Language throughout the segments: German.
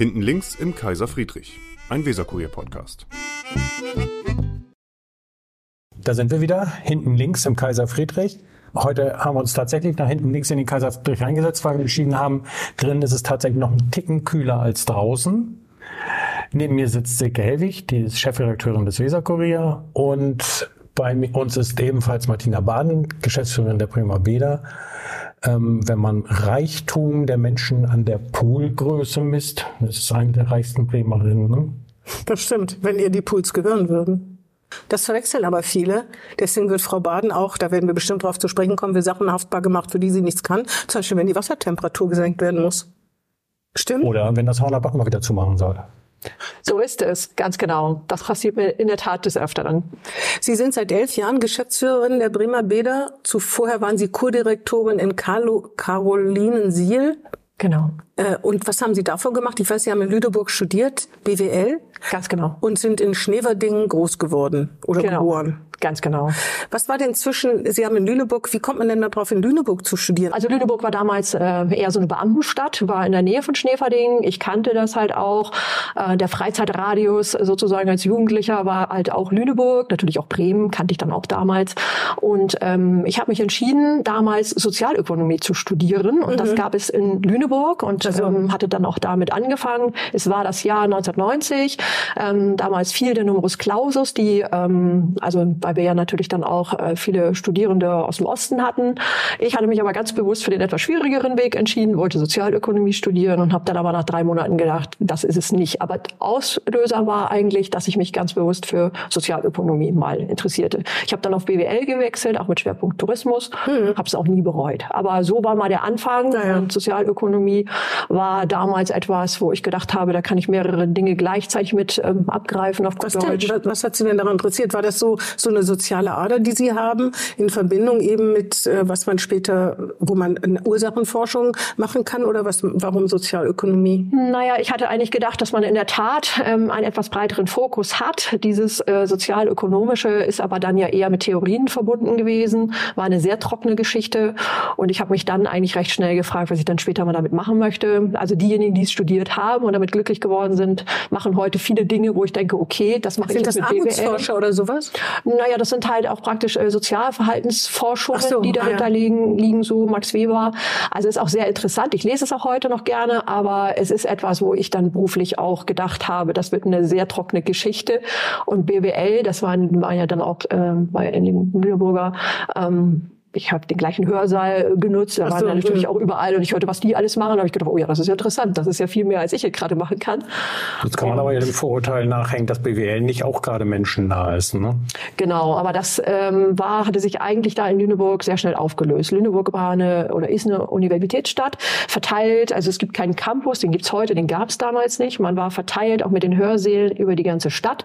Hinten links im Kaiser Friedrich, ein Weserkurier-Podcast. Da sind wir wieder, hinten links im Kaiser Friedrich. Heute haben wir uns tatsächlich nach hinten links in den Kaiser Friedrich reingesetzt, weil wir entschieden haben, drin ist es tatsächlich noch ein Ticken kühler als draußen. Neben mir sitzt Silke Helwig, die ist Chefredakteurin des Weserkurier und bei uns ist ebenfalls Martina Baden, Geschäftsführerin der Prima Beda. Ähm, wenn man Reichtum der Menschen an der Poolgröße misst, das ist eine der reichsten Bremerinnen. Ne? Das stimmt, wenn ihr die Pools gehören würden. Das verwechseln aber viele. Deswegen wird Frau Baden auch, da werden wir bestimmt darauf zu sprechen kommen, für Sachen haftbar gemacht, für die sie nichts kann. Zum Beispiel, wenn die Wassertemperatur gesenkt werden muss. Stimmt? Oder wenn das Hornerback mal wieder zumachen soll. So ist es, ganz genau. Das passiert mir in der Tat des Öfteren. Sie sind seit elf Jahren Geschäftsführerin der Bremer Bäder. Zuvor waren Sie Kurdirektorin in Carolinensiel. Genau. Äh, und was haben Sie davon gemacht? Ich weiß, Sie haben in Lüneburg studiert, BWL. Ganz genau. Und sind in Schneverdingen groß geworden oder genau. geboren. Ganz genau. Was war denn zwischen, Sie haben in Lüneburg, wie kommt man denn darauf, in Lüneburg zu studieren? Also Lüneburg war damals äh, eher so eine Beamtenstadt, war in der Nähe von Schneverdingen. Ich kannte das halt auch. Äh, der Freizeitradius sozusagen als Jugendlicher war halt auch Lüneburg, natürlich auch Bremen, kannte ich dann auch damals. Und ähm, ich habe mich entschieden, damals Sozialökonomie zu studieren. Und mhm. das gab es in Lüneburg und also, ähm, hatte dann auch damit angefangen. Es war das Jahr 1990. Ähm, damals fiel der Numerus Clausus, die ähm, also weil wir ja natürlich dann auch äh, viele Studierende aus dem Osten hatten. Ich hatte mich aber ganz bewusst für den etwas schwierigeren Weg entschieden, wollte Sozialökonomie studieren und habe dann aber nach drei Monaten gedacht, das ist es nicht. Aber Auslöser war eigentlich, dass ich mich ganz bewusst für Sozialökonomie mal interessierte. Ich habe dann auf BWL gewechselt, auch mit Schwerpunkt Tourismus, hm. habe es auch nie bereut. Aber so war mal der Anfang. Ja, Und Sozialökonomie war damals etwas, wo ich gedacht habe, da kann ich mehrere Dinge gleichzeitig mit ähm, abgreifen auf was, denn, was hat Sie denn daran interessiert? War das so so eine soziale Ader, die Sie haben, in Verbindung eben mit, äh, was man später, wo man eine Ursachenforschung machen kann oder was, warum Sozialökonomie? Naja, ich hatte eigentlich gedacht, dass man in der Tat ähm, einen etwas breiteren Fokus hat. Dieses äh, sozialökonomische ist aber dann ja eher mit Theorien verbunden gewesen, war eine sehr trockene Geschichte und ich habe mich dann eigentlich recht schnell gefragt, was ich dann später mal damit machen möchte. Also diejenigen, die es studiert haben und damit glücklich geworden sind, machen heute viele Dinge, wo ich denke, okay, das mache ich jetzt mit Armutsforscher oder sowas? Naja, das sind halt auch praktisch äh, Sozialverhaltensforschungen, so, die dahinter ah, ja. liegen, liegen, so Max Weber. Also ist auch sehr interessant. Ich lese es auch heute noch gerne, aber es ist etwas, wo ich dann beruflich auch gedacht habe, das wird eine sehr trockene Geschichte. Und BWL, das waren, war ja dann auch äh, bei Lüneburger ähm, ich habe den gleichen Hörsaal genutzt, da waren so, natürlich auch überall und ich hörte, was die alles machen. Da habe ich gedacht, oh ja, das ist ja interessant, das ist ja viel mehr, als ich hier gerade machen kann. Jetzt kann man aber ja dem Vorurteil nachhängen, dass BWL nicht auch gerade menschennah ist. Ne? Genau, aber das ähm, war, hatte sich eigentlich da in Lüneburg sehr schnell aufgelöst. Lüneburg war eine oder ist eine Universitätsstadt, verteilt, also es gibt keinen Campus, den gibt's heute, den gab's damals nicht. Man war verteilt, auch mit den Hörsälen über die ganze Stadt.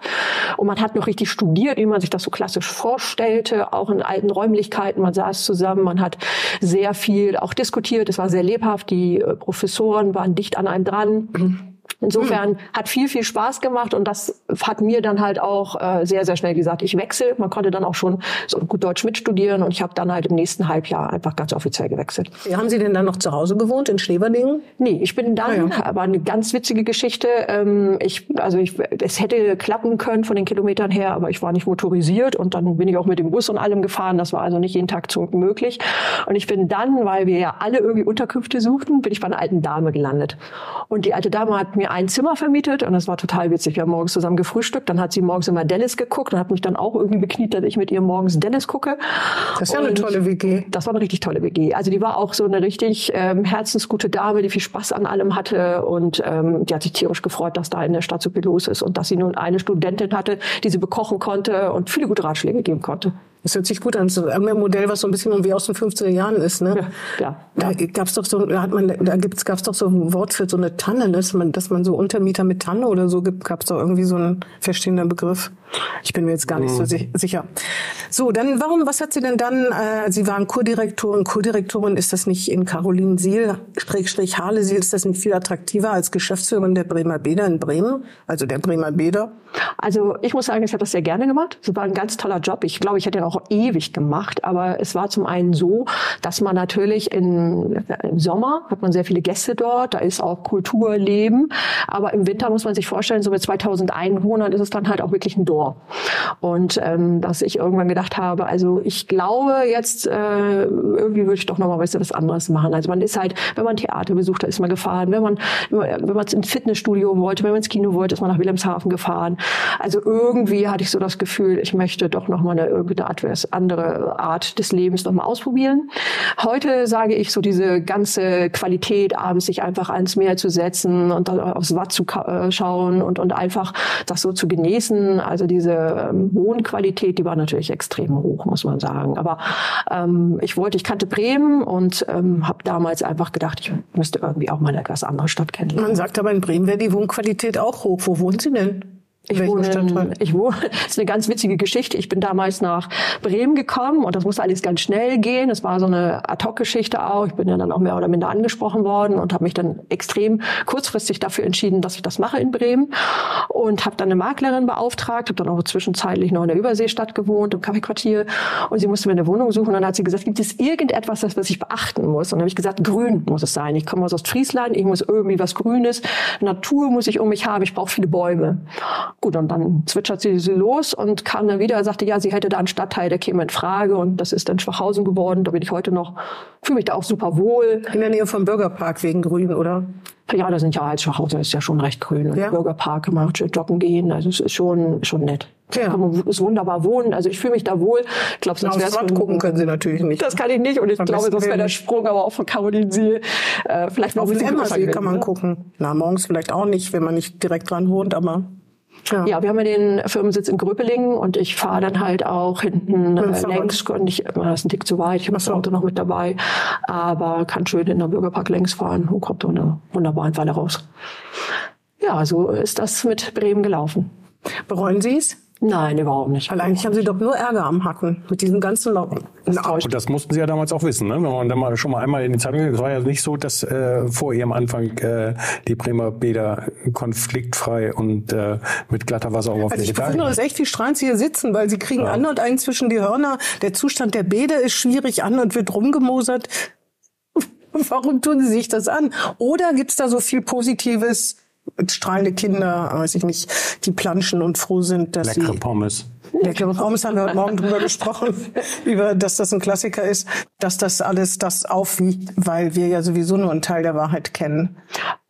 Und man hat noch richtig studiert, wie man sich das so klassisch vorstellte, auch in alten Räumlichkeiten. Man saß zusammen, man hat sehr viel auch diskutiert, es war sehr lebhaft, die äh, Professoren waren dicht an einem dran. Insofern mhm. hat viel, viel Spaß gemacht und das hat mir dann halt auch äh, sehr, sehr schnell gesagt, ich wechsle. Man konnte dann auch schon so gut Deutsch mitstudieren und ich habe dann halt im nächsten Halbjahr einfach ganz offiziell gewechselt. Wie haben Sie denn dann noch zu Hause gewohnt, in Schleverdingen? Nee, ich bin dann, ah, ja. aber eine ganz witzige Geschichte. Ähm, ich, also ich, es hätte klappen können von den Kilometern her, aber ich war nicht motorisiert und dann bin ich auch mit dem Bus und allem gefahren. Das war also nicht jeden Tag zu möglich. Und ich bin dann, weil wir ja alle irgendwie Unterkünfte suchten, bin ich bei einer alten Dame gelandet. Und die alte Dame hat mir ein Zimmer vermietet und das war total witzig. Wir haben morgens zusammen gefrühstückt, dann hat sie morgens immer Dennis geguckt und hat mich dann auch irgendwie bekniet, dass ich mit ihr morgens Dennis gucke. Das ist ja eine tolle WG. Das war eine richtig tolle WG. Also die war auch so eine richtig ähm, herzensgute Dame, die viel Spaß an allem hatte und ähm, die hat sich tierisch gefreut, dass da in der Stadt so viel los ist und dass sie nun eine Studentin hatte, die sie bekochen konnte und viele gute Ratschläge geben konnte. Das hört sich gut an. So ein Modell, was so ein bisschen wie aus den 50er Jahren ist, ne? Ja. Da gab's doch so, da hat man, da gibt's, gab's doch so ein Wort für so eine Tanne, dass man, dass man so Untermieter mit Tanne oder so gibt, gab's doch irgendwie so einen verstehenden Begriff. Ich bin mir jetzt gar nicht mhm. so sicher. So, dann, warum, was hat sie denn dann, äh, Sie waren Kurdirektorin, Kurdirektorin, ist das nicht in Caroline Siel, Schrägstrich Harlesiel, ist das nicht viel attraktiver als Geschäftsführerin der Bremer Bäder in Bremen, also der Bremer Bäder? Also, ich muss sagen, ich habe das sehr gerne gemacht. Es war ein ganz toller Job. Ich glaube, ich hätte auch auch ewig gemacht. Aber es war zum einen so, dass man natürlich in, im Sommer hat man sehr viele Gäste dort, da ist auch Kulturleben. Aber im Winter muss man sich vorstellen, so mit 2000 Einwohnern ist es dann halt auch wirklich ein Dorf. Und ähm, dass ich irgendwann gedacht habe, also ich glaube jetzt, äh, irgendwie würde ich doch nochmal was anderes machen. Also man ist halt, wenn man Theater besucht, da ist man gefahren. Wenn man, wenn man ins Fitnessstudio wollte, wenn man ins Kino wollte, ist man nach Wilhelmshaven gefahren. Also irgendwie hatte ich so das Gefühl, ich möchte doch nochmal eine irgendeine andere Art des Lebens nochmal ausprobieren. Heute sage ich so diese ganze Qualität, abends sich einfach ans Meer zu setzen und aufs Watt zu äh, schauen und, und einfach das so zu genießen. Also diese ähm, Wohnqualität, die war natürlich extrem hoch, muss man sagen. Aber ähm, ich wollte, ich kannte Bremen und ähm, habe damals einfach gedacht, ich müsste irgendwie auch mal eine etwas andere Stadt kennenlernen. Man sagt aber in Bremen wäre die Wohnqualität auch hoch. Wo wohnen Sie denn? Ich wohne, in, ich wohne, das ist eine ganz witzige Geschichte. Ich bin damals nach Bremen gekommen und das musste alles ganz schnell gehen. Es war so eine Ad-Hoc-Geschichte auch. Ich bin ja dann auch mehr oder minder angesprochen worden und habe mich dann extrem kurzfristig dafür entschieden, dass ich das mache in Bremen und habe dann eine Maklerin beauftragt, habe dann auch zwischenzeitlich noch in der Überseestadt gewohnt, im Kaffeequartier und sie musste mir eine Wohnung suchen und dann hat sie gesagt, gibt es irgendetwas, was ich beachten muss? Und dann habe ich gesagt, grün muss es sein. Ich komme aus Ostfriesland, ich muss irgendwie was Grünes, Natur muss ich um mich haben, ich brauche viele Bäume. Gut, und dann zwitschert sie, sie los und kam dann wieder, sagte, ja, sie hätte da einen Stadtteil, der käme in Frage und das ist dann Schwachhausen geworden. Da bin ich heute noch, fühle mich da auch super wohl. In der Nähe vom Bürgerpark wegen Grün, oder? Ja, da sind ja als Schwachhausen ist ja schon recht grün. Und ja. Bürgerpark, kann man joggen gehen, also es ist schon, schon nett. Ja. Kann man ist wunderbar wohnen. Also ich fühle mich da wohl. Ich glaube, sonst wäre es gucken können Sie natürlich nicht. Das kann ich nicht und ich Am glaube, sonst wäre der Sprung aber auch von Caroline See äh, vielleicht noch auf den Emmersee kann man ne? gucken. Na, morgens vielleicht auch nicht, wenn man nicht direkt dran wohnt, aber ja. ja, wir haben ja den Firmensitz in Gröpelingen und ich fahre dann halt auch hinten äh, längs. Und ich, das ist ein Tick zu weit, ich habe das Auto noch mit dabei, aber kann schön in der Bürgerpark längs fahren und kommt da eine wunderbare Weile raus. Ja, so ist das mit Bremen gelaufen. Bereuen Sie es? Nein, überhaupt nicht. Weil eigentlich haben Sie doch nur Ärger am Hacken mit diesem ganzen Locken. Und das mussten Sie ja damals auch wissen, ne? wenn man dann mal schon mal einmal in die Zeitung Es war ja nicht so, dass äh, vor Ihrem Anfang äh, die Bremer Bäder konfliktfrei und äh, mit glatter Wasseroberfläche also ich verwundere es echt, wie strahlend Sie hier sitzen, weil Sie kriegen ja. an und ein zwischen die Hörner. Der Zustand der Bäder ist schwierig, an und wird rumgemosert. Warum tun Sie sich das an? Oder gibt's da so viel Positives? Strahlende Kinder, weiß ich nicht, die planschen und froh sind, dass Leckere sie... Pommes. Leckere Pommes haben wir heute Morgen drüber gesprochen, über, dass das ein Klassiker ist, dass das alles das aufwiegt, weil wir ja sowieso nur einen Teil der Wahrheit kennen.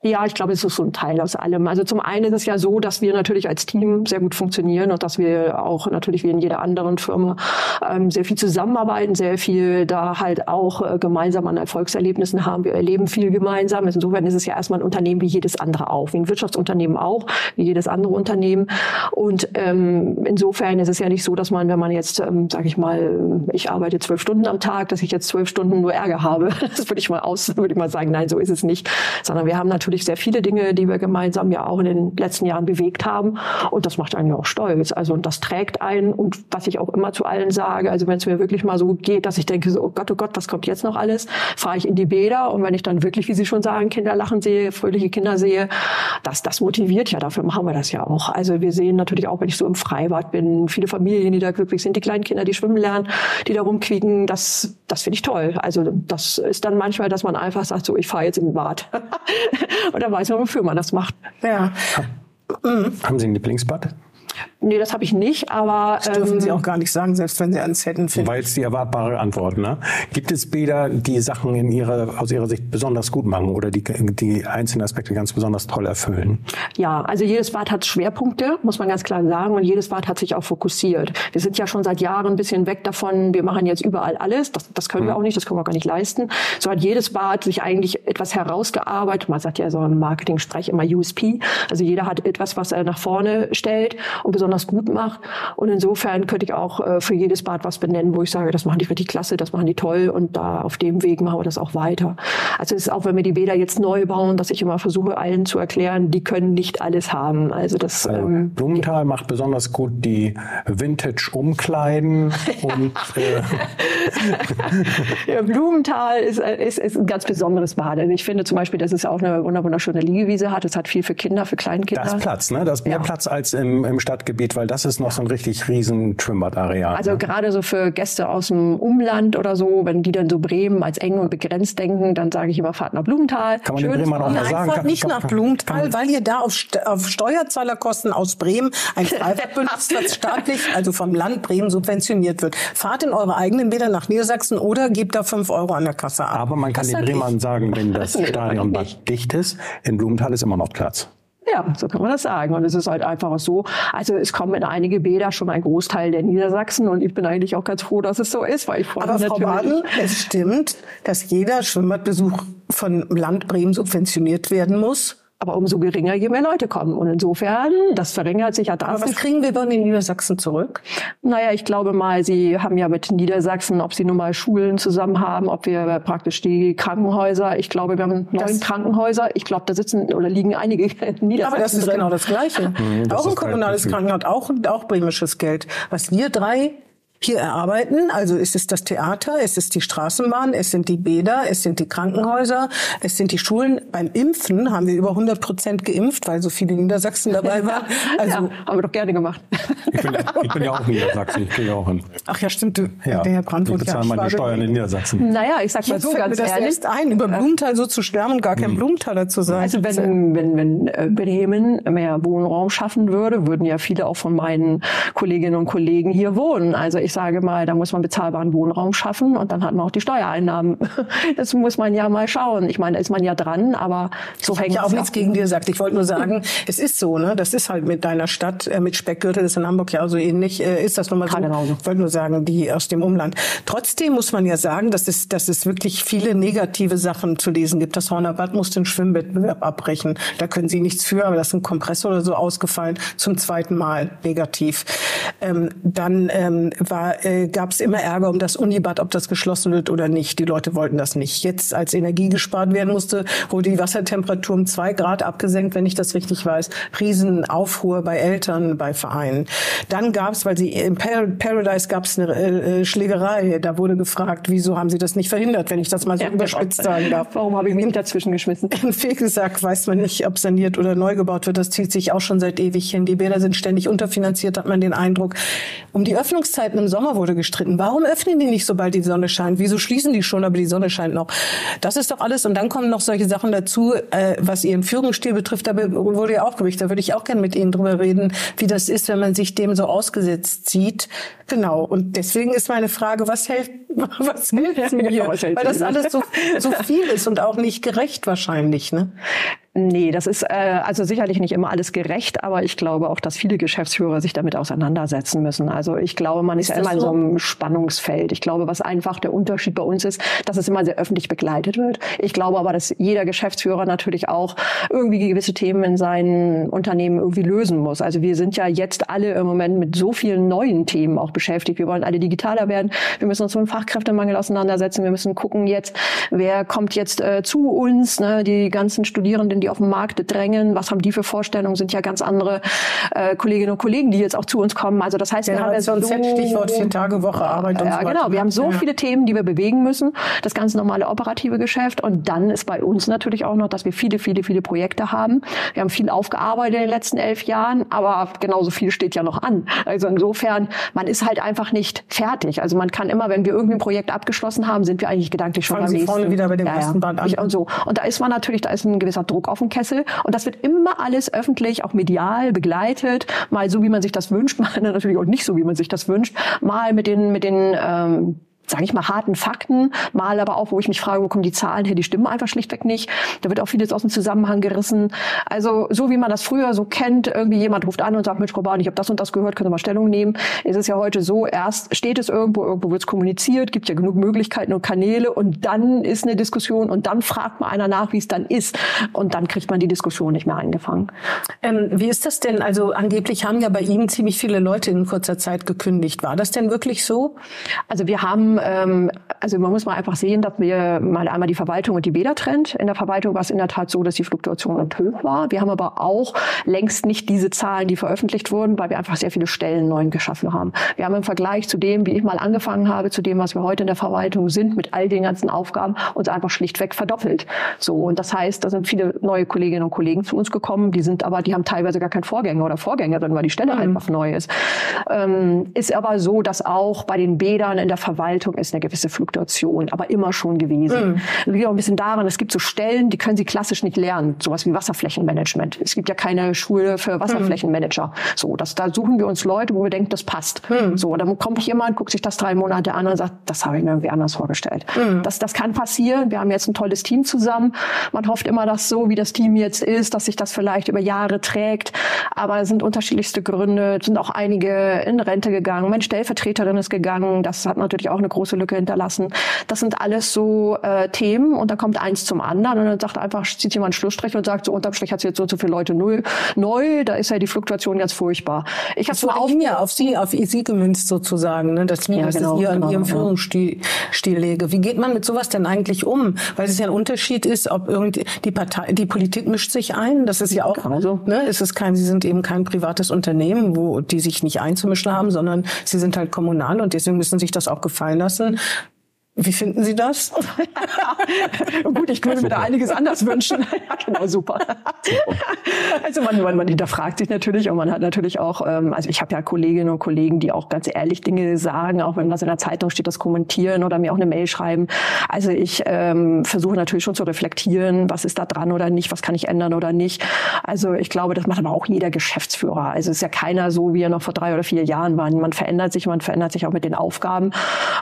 Ja, ich glaube, es ist so ein Teil aus allem. Also zum einen ist es ja so, dass wir natürlich als Team sehr gut funktionieren und dass wir auch natürlich wie in jeder anderen Firma ähm, sehr viel zusammenarbeiten, sehr viel da halt auch äh, gemeinsam an Erfolgserlebnissen haben. Wir erleben viel gemeinsam. Insofern ist es ja erstmal ein Unternehmen wie jedes andere auch, wie ein Wirtschaftsunternehmen auch, wie jedes andere Unternehmen. Und ähm, insofern ist es ja nicht so, dass man, wenn man jetzt, ähm, sage ich mal, ich arbeite zwölf Stunden am Tag, dass ich jetzt zwölf Stunden nur Ärger habe. Das würde ich mal aus, würde ich mal sagen, nein, so ist es nicht. Sondern wir haben natürlich natürlich sehr viele Dinge, die wir gemeinsam ja auch in den letzten Jahren bewegt haben. Und das macht einen ja auch stolz. Also und das trägt einen. Und was ich auch immer zu allen sage, also wenn es mir wirklich mal so geht, dass ich denke, so, oh Gott, oh Gott, was kommt jetzt noch alles? Fahre ich in die Bäder und wenn ich dann wirklich, wie Sie schon sagen, Kinder lachen sehe, fröhliche Kinder sehe, das, das motiviert ja. Dafür machen wir das ja auch. Also wir sehen natürlich auch, wenn ich so im Freibad bin, viele Familien, die da glücklich sind, die kleinen Kinder, die schwimmen lernen, die da rumquieken, das, das finde ich toll. Also das ist dann manchmal, dass man einfach sagt, so, ich fahre jetzt den Bad. Und dann weiß man, wofür man das macht. Ja. Haben Sie ein Lieblingsbad? Nee, das habe ich nicht, aber. Das dürfen ähm, Sie auch gar nicht sagen, selbst wenn Sie eins hätten. Finden. Weil es die erwartbare Antwort, ne? Gibt es Bäder, die Sachen in ihrer, aus Ihrer Sicht besonders gut machen oder die, die einzelnen Aspekte ganz besonders toll erfüllen? Ja, also jedes Bad hat Schwerpunkte, muss man ganz klar sagen, und jedes Bad hat sich auch fokussiert. Wir sind ja schon seit Jahren ein bisschen weg davon, wir machen jetzt überall alles. Das, das können mhm. wir auch nicht, das können wir auch gar nicht leisten. So hat jedes Bad sich eigentlich etwas herausgearbeitet. Man sagt ja so im Marketing-Sprech immer USP. Also jeder hat etwas, was er nach vorne stellt und besonders gut macht. Und insofern könnte ich auch äh, für jedes Bad was benennen, wo ich sage, das machen die richtig klasse, das machen die toll und da auf dem Weg machen wir das auch weiter. Also es ist auch, wenn wir die Bäder jetzt neu bauen, dass ich immer versuche, allen zu erklären, die können nicht alles haben. Also das. Also ähm, Blumenthal macht besonders gut die Vintage-Umkleiden und äh ja, Blumenthal ist, ist, ist ein ganz besonderes Bad. Ich finde zum Beispiel, dass es auch eine wunderschöne Liegewiese hat. Es hat viel für Kinder, für Kleinkinder. Da ist Platz, ne? Da ist mehr ja. Platz als im, im Stadt Stadtgebiet, weil das ist noch so ein richtig riesen Schwimmbadareal. Also gerade so für Gäste aus dem Umland oder so, wenn die dann so Bremen als eng und begrenzt denken, dann sage ich immer, fahrt nach Blumenthal. Kann man den Schönes Bremern auch mal Nein, sagen? fahrt Kann- nicht kann- nach kann- Blumenthal, weil ihr da auf, St- auf Steuerzahlerkosten aus Bremen ein Freibad benutzt, das staatlich, also vom Land Bremen subventioniert wird. Fahrt in eure eigenen Bäder nach Niedersachsen oder gebt da fünf Euro an der Kasse ab. Aber man kann Das den. Bremern sagen, wenn das Nee, Stadion sag ich dicht ist, in Blumenthal ist immer noch Platz. Ja, so kann man das sagen. Und es ist halt einfach so. Also es kommen in einige Bäder schon ein Großteil der Niedersachsen und ich bin eigentlich auch ganz froh, dass es so ist, weil ich freue Aber mich Frau. Baden, es stimmt, dass jeder Schwimmbadbesuch von Land Bremen subventioniert werden muss. Aber umso geringer, je mehr Leute kommen. Und insofern, das verringert sich ja Aber was drastisch. kriegen wir von den Niedersachsen zurück? Naja, ich glaube mal, Sie haben ja mit Niedersachsen, ob Sie nun mal Schulen zusammen haben, ob wir praktisch die Krankenhäuser, ich glaube, wir haben neun Das- Krankenhäuser. Ich glaube, da sitzen oder liegen einige in Niedersachsen Aber das ist drin. genau das Gleiche. das auch ein ist kommunales halt Krankenhaus, auch, auch bremisches Geld. Was wir drei hier erarbeiten, also es ist das Theater, es ist die Straßenbahn, es sind die Bäder, es sind die Krankenhäuser, es sind die Schulen. Beim Impfen haben wir über 100 Prozent geimpft, weil so viele Niedersachsen dabei waren. Also, ja, haben wir doch gerne gemacht. Ich bin, ich bin ja auch Niedersachsen, ich gehe ja auch hin. ach ja, stimmt, du, Ja, der Herr ich Brandwood, ja, bezahle meine. Steuern in Niedersachsen. naja, ich sag mal so fällt mir ganz das ehrlich. erst ein, über Blumenthal so zu schwärmen und gar kein Blumenthaler zu sein. Also wenn, wenn, wenn äh, Bremen mehr Wohnraum schaffen würde, würden ja viele auch von meinen Kolleginnen und Kollegen hier wohnen. Also ich sage mal, da muss man bezahlbaren Wohnraum schaffen und dann hat man auch die Steuereinnahmen. Das muss man ja mal schauen. Ich meine, da ist man ja dran, aber so hängt Ich habe es auch nichts gegen dir gesagt. Ich wollte nur sagen, es ist so, ne? Das ist halt mit deiner Stadt, äh, mit Speckgürtel, das ist in Hamburg ja auch so ähnlich, äh, ist das nun mal so. Genauso. Ich wollte nur sagen, die aus dem Umland. Trotzdem muss man ja sagen, dass es, dass es wirklich viele negative Sachen zu lesen gibt. Das Horner Bad muss den Schwimmwettbewerb abbrechen. Da können sie nichts für, aber das ist ein Kompressor oder so ausgefallen. Zum zweiten Mal negativ. Ähm, dann ähm, war, äh, gab es immer Ärger um das Unibad, ob das geschlossen wird oder nicht. Die Leute wollten das nicht. Jetzt, als Energie gespart werden musste, wurde die Wassertemperatur um zwei Grad abgesenkt, wenn ich das richtig weiß. Riesenaufruhr bei Eltern, bei Vereinen. Dann gab es, weil sie in Par Paradise gab es eine äh, äh, Schlägerei. Da wurde gefragt, wieso haben sie das nicht verhindert, wenn ich das mal so überspitzt sagen darf. Warum habe ich mich dazwischen geschmissen? In Fegesack weiß man nicht, ob saniert oder neu gebaut wird. Das zieht sich auch schon seit ewig hin. Die Bäder sind ständig unterfinanziert, hat man den Eindruck. Um die Öffnungszeiten im Sommer wurde gestritten. Warum öffnen die nicht, sobald die Sonne scheint? Wieso schließen die schon, aber die Sonne scheint noch? Das ist doch alles. Und dann kommen noch solche Sachen dazu, äh, was ihren Führungsstil betrifft. Da wurde ja auch berichtet. Da würde ich auch gerne mit Ihnen drüber reden, wie das ist, wenn man sich dem so ausgesetzt sieht. Genau. Und deswegen ist meine Frage, was hält, was hier? Was hält Weil das alles so, so viel ist und auch nicht gerecht wahrscheinlich, ne? Nee, das ist äh, also sicherlich nicht immer alles gerecht, aber ich glaube auch, dass viele Geschäftsführer sich damit auseinandersetzen müssen. Also ich glaube, man ist, Ist ja immer in so? so einem Spannungsfeld. Ich glaube, was einfach der Unterschied bei uns ist, dass es immer sehr öffentlich begleitet wird. Ich glaube aber, dass jeder Geschäftsführer natürlich auch irgendwie gewisse Themen in seinen Unternehmen irgendwie lösen muss. Also wir sind ja jetzt alle im Moment mit so vielen neuen Themen auch beschäftigt. Wir wollen alle digitaler werden. Wir müssen uns mit dem Fachkräftemangel auseinandersetzen. Wir müssen gucken jetzt, wer kommt jetzt äh, zu uns, ne? die ganzen Studierenden, die auf dem Markt drängen, was haben die für Vorstellungen, sind ja ganz andere äh, Kolleginnen und Kollegen, die jetzt auch zu uns kommen. Also das heißt, wir haben ja Generation so, Z, Stichwort vier Tage Woche Arbeit und ja, so weiter. genau. Wir haben so Ja. viele Themen, die wir bewegen müssen. Das ganz normale operative Geschäft. Und dann ist bei uns natürlich auch noch, dass wir viele, viele, viele Projekte haben. Wir haben viel aufgearbeitet in den letzten elf Jahren, aber genauso viel steht ja noch an. Also insofern, man ist halt einfach nicht fertig. Also man kann immer, wenn wir irgendwie ein Projekt abgeschlossen haben, sind wir eigentlich gedanklich schon Fangen beim Sie nächsten. vorne wieder bei dem ja, ersten. Band an. Und so. Und da ist man natürlich, da ist ein gewisser Druck auf dem Kessel. Und das wird immer alles öffentlich, auch medial begleitet. Mal so, wie man sich das wünscht, mal natürlich auch nicht so, wie man sich das wünscht. Mal mit den, mit den, ähm, sage ich mal, harten Fakten, mal aber auch, wo ich mich frage, wo kommen die Zahlen her, die stimmen einfach schlichtweg nicht. Da wird auch vieles aus dem Zusammenhang gerissen. Also so wie man das früher so kennt, irgendwie jemand ruft an und sagt, Mensch, Frau Bahn, ich habe das und das gehört, können Sie mal Stellung nehmen. Es ist ja heute so, erst steht es irgendwo, irgendwo wird es kommuniziert, gibt ja genug Möglichkeiten und Kanäle und dann ist eine Diskussion und dann fragt mal einer nach, wie es dann ist. Und dann kriegt man die Diskussion nicht mehr eingefangen. Ähm, wie ist das denn? Also angeblich haben ja bei Ihnen ziemlich viele Leute in kurzer Zeit gekündigt. War das denn wirklich so? Also wir haben haben, ähm, also man muss mal einfach sehen, dass wir mal einmal die Verwaltung und die Bäder trennt. In der Verwaltung war es in der Tat so, dass die Fluktuation hoch war. Wir haben aber auch längst nicht diese Zahlen, die veröffentlicht wurden, weil wir einfach sehr viele Stellen neu geschaffen haben. Wir haben im Vergleich zu dem, wie ich mal angefangen habe, zu dem, was wir heute in der Verwaltung sind, mit all den ganzen Aufgaben, uns einfach schlichtweg verdoppelt. So und das heißt, da sind viele neue Kolleginnen und Kollegen zu uns gekommen, die sind aber, die haben teilweise gar keinen Vorgänger oder Vorgängerin, weil die Stelle mhm. einfach neu ist. Ähm, ist aber so, dass auch bei den Bädern in der Verwaltung ist eine gewisse Fluktuation, aber immer schon gewesen. Mhm. Das liegt auch ein bisschen daran, es gibt so Stellen, die können sie klassisch nicht lernen, sowas wie Wasserflächenmanagement. Es gibt ja keine Schule für Wasserflächenmanager. Mhm. So, das, da suchen wir uns Leute, wo wir denken, das passt. Mhm. So, dann kommt jemand, guckt sich das drei Monate an und sagt, das habe ich mir irgendwie anders vorgestellt. Mhm. Das, das kann passieren. Wir haben jetzt ein tolles Team zusammen. Man hofft immer, dass so wie das Team jetzt ist, dass sich das vielleicht über Jahre trägt. Aber es sind unterschiedlichste Gründe. Es sind auch einige in Rente gegangen. Mein Stellvertreterin ist gegangen. Das hat natürlich auch eine große Lücke hinterlassen. Das sind alles so äh, Themen und da kommt eins zum anderen und dann sagt einfach, zieht jemand einen Schlussstrich und sagt, so unterm Strich hat jetzt so und so viele Leute null, neu. Da ist ja die Fluktuation ganz furchtbar. Ich habe so auf mir, auf Sie, auf Sie gemünzt sozusagen, ne? dass, ja, dass genau, an genau, Ihrem genau. Führungsstil Stil lege. Wie geht man mit sowas denn eigentlich um? Weil es ja ein Unterschied ist, ob irgendwie die Partei, die Politik mischt sich ein. Das ist ja auch, also. ne? Es ist kein, Sie sind eben kein privates Unternehmen, wo die sich nicht einzumischen haben, sondern Sie sind halt kommunal und deswegen müssen sich das auch gefallen lassen. Genossen. Wie finden Sie das? Gut, ich würde mir da einiges anders wünschen. ja, genau, super. also man, man, man hinterfragt sich natürlich und man hat natürlich auch, ähm, also ich habe ja Kolleginnen und Kollegen, die auch ganz ehrlich Dinge sagen, auch wenn was in der Zeitung steht, das kommentieren oder mir auch eine Mail schreiben. Also ich ähm, versuche natürlich schon zu reflektieren, was ist da dran oder nicht, was kann ich ändern oder nicht. Also ich glaube, das macht aber auch jeder Geschäftsführer. Also es ist ja keiner so, wie er noch vor drei oder vier Jahren war. Man verändert sich, man verändert sich auch mit den Aufgaben.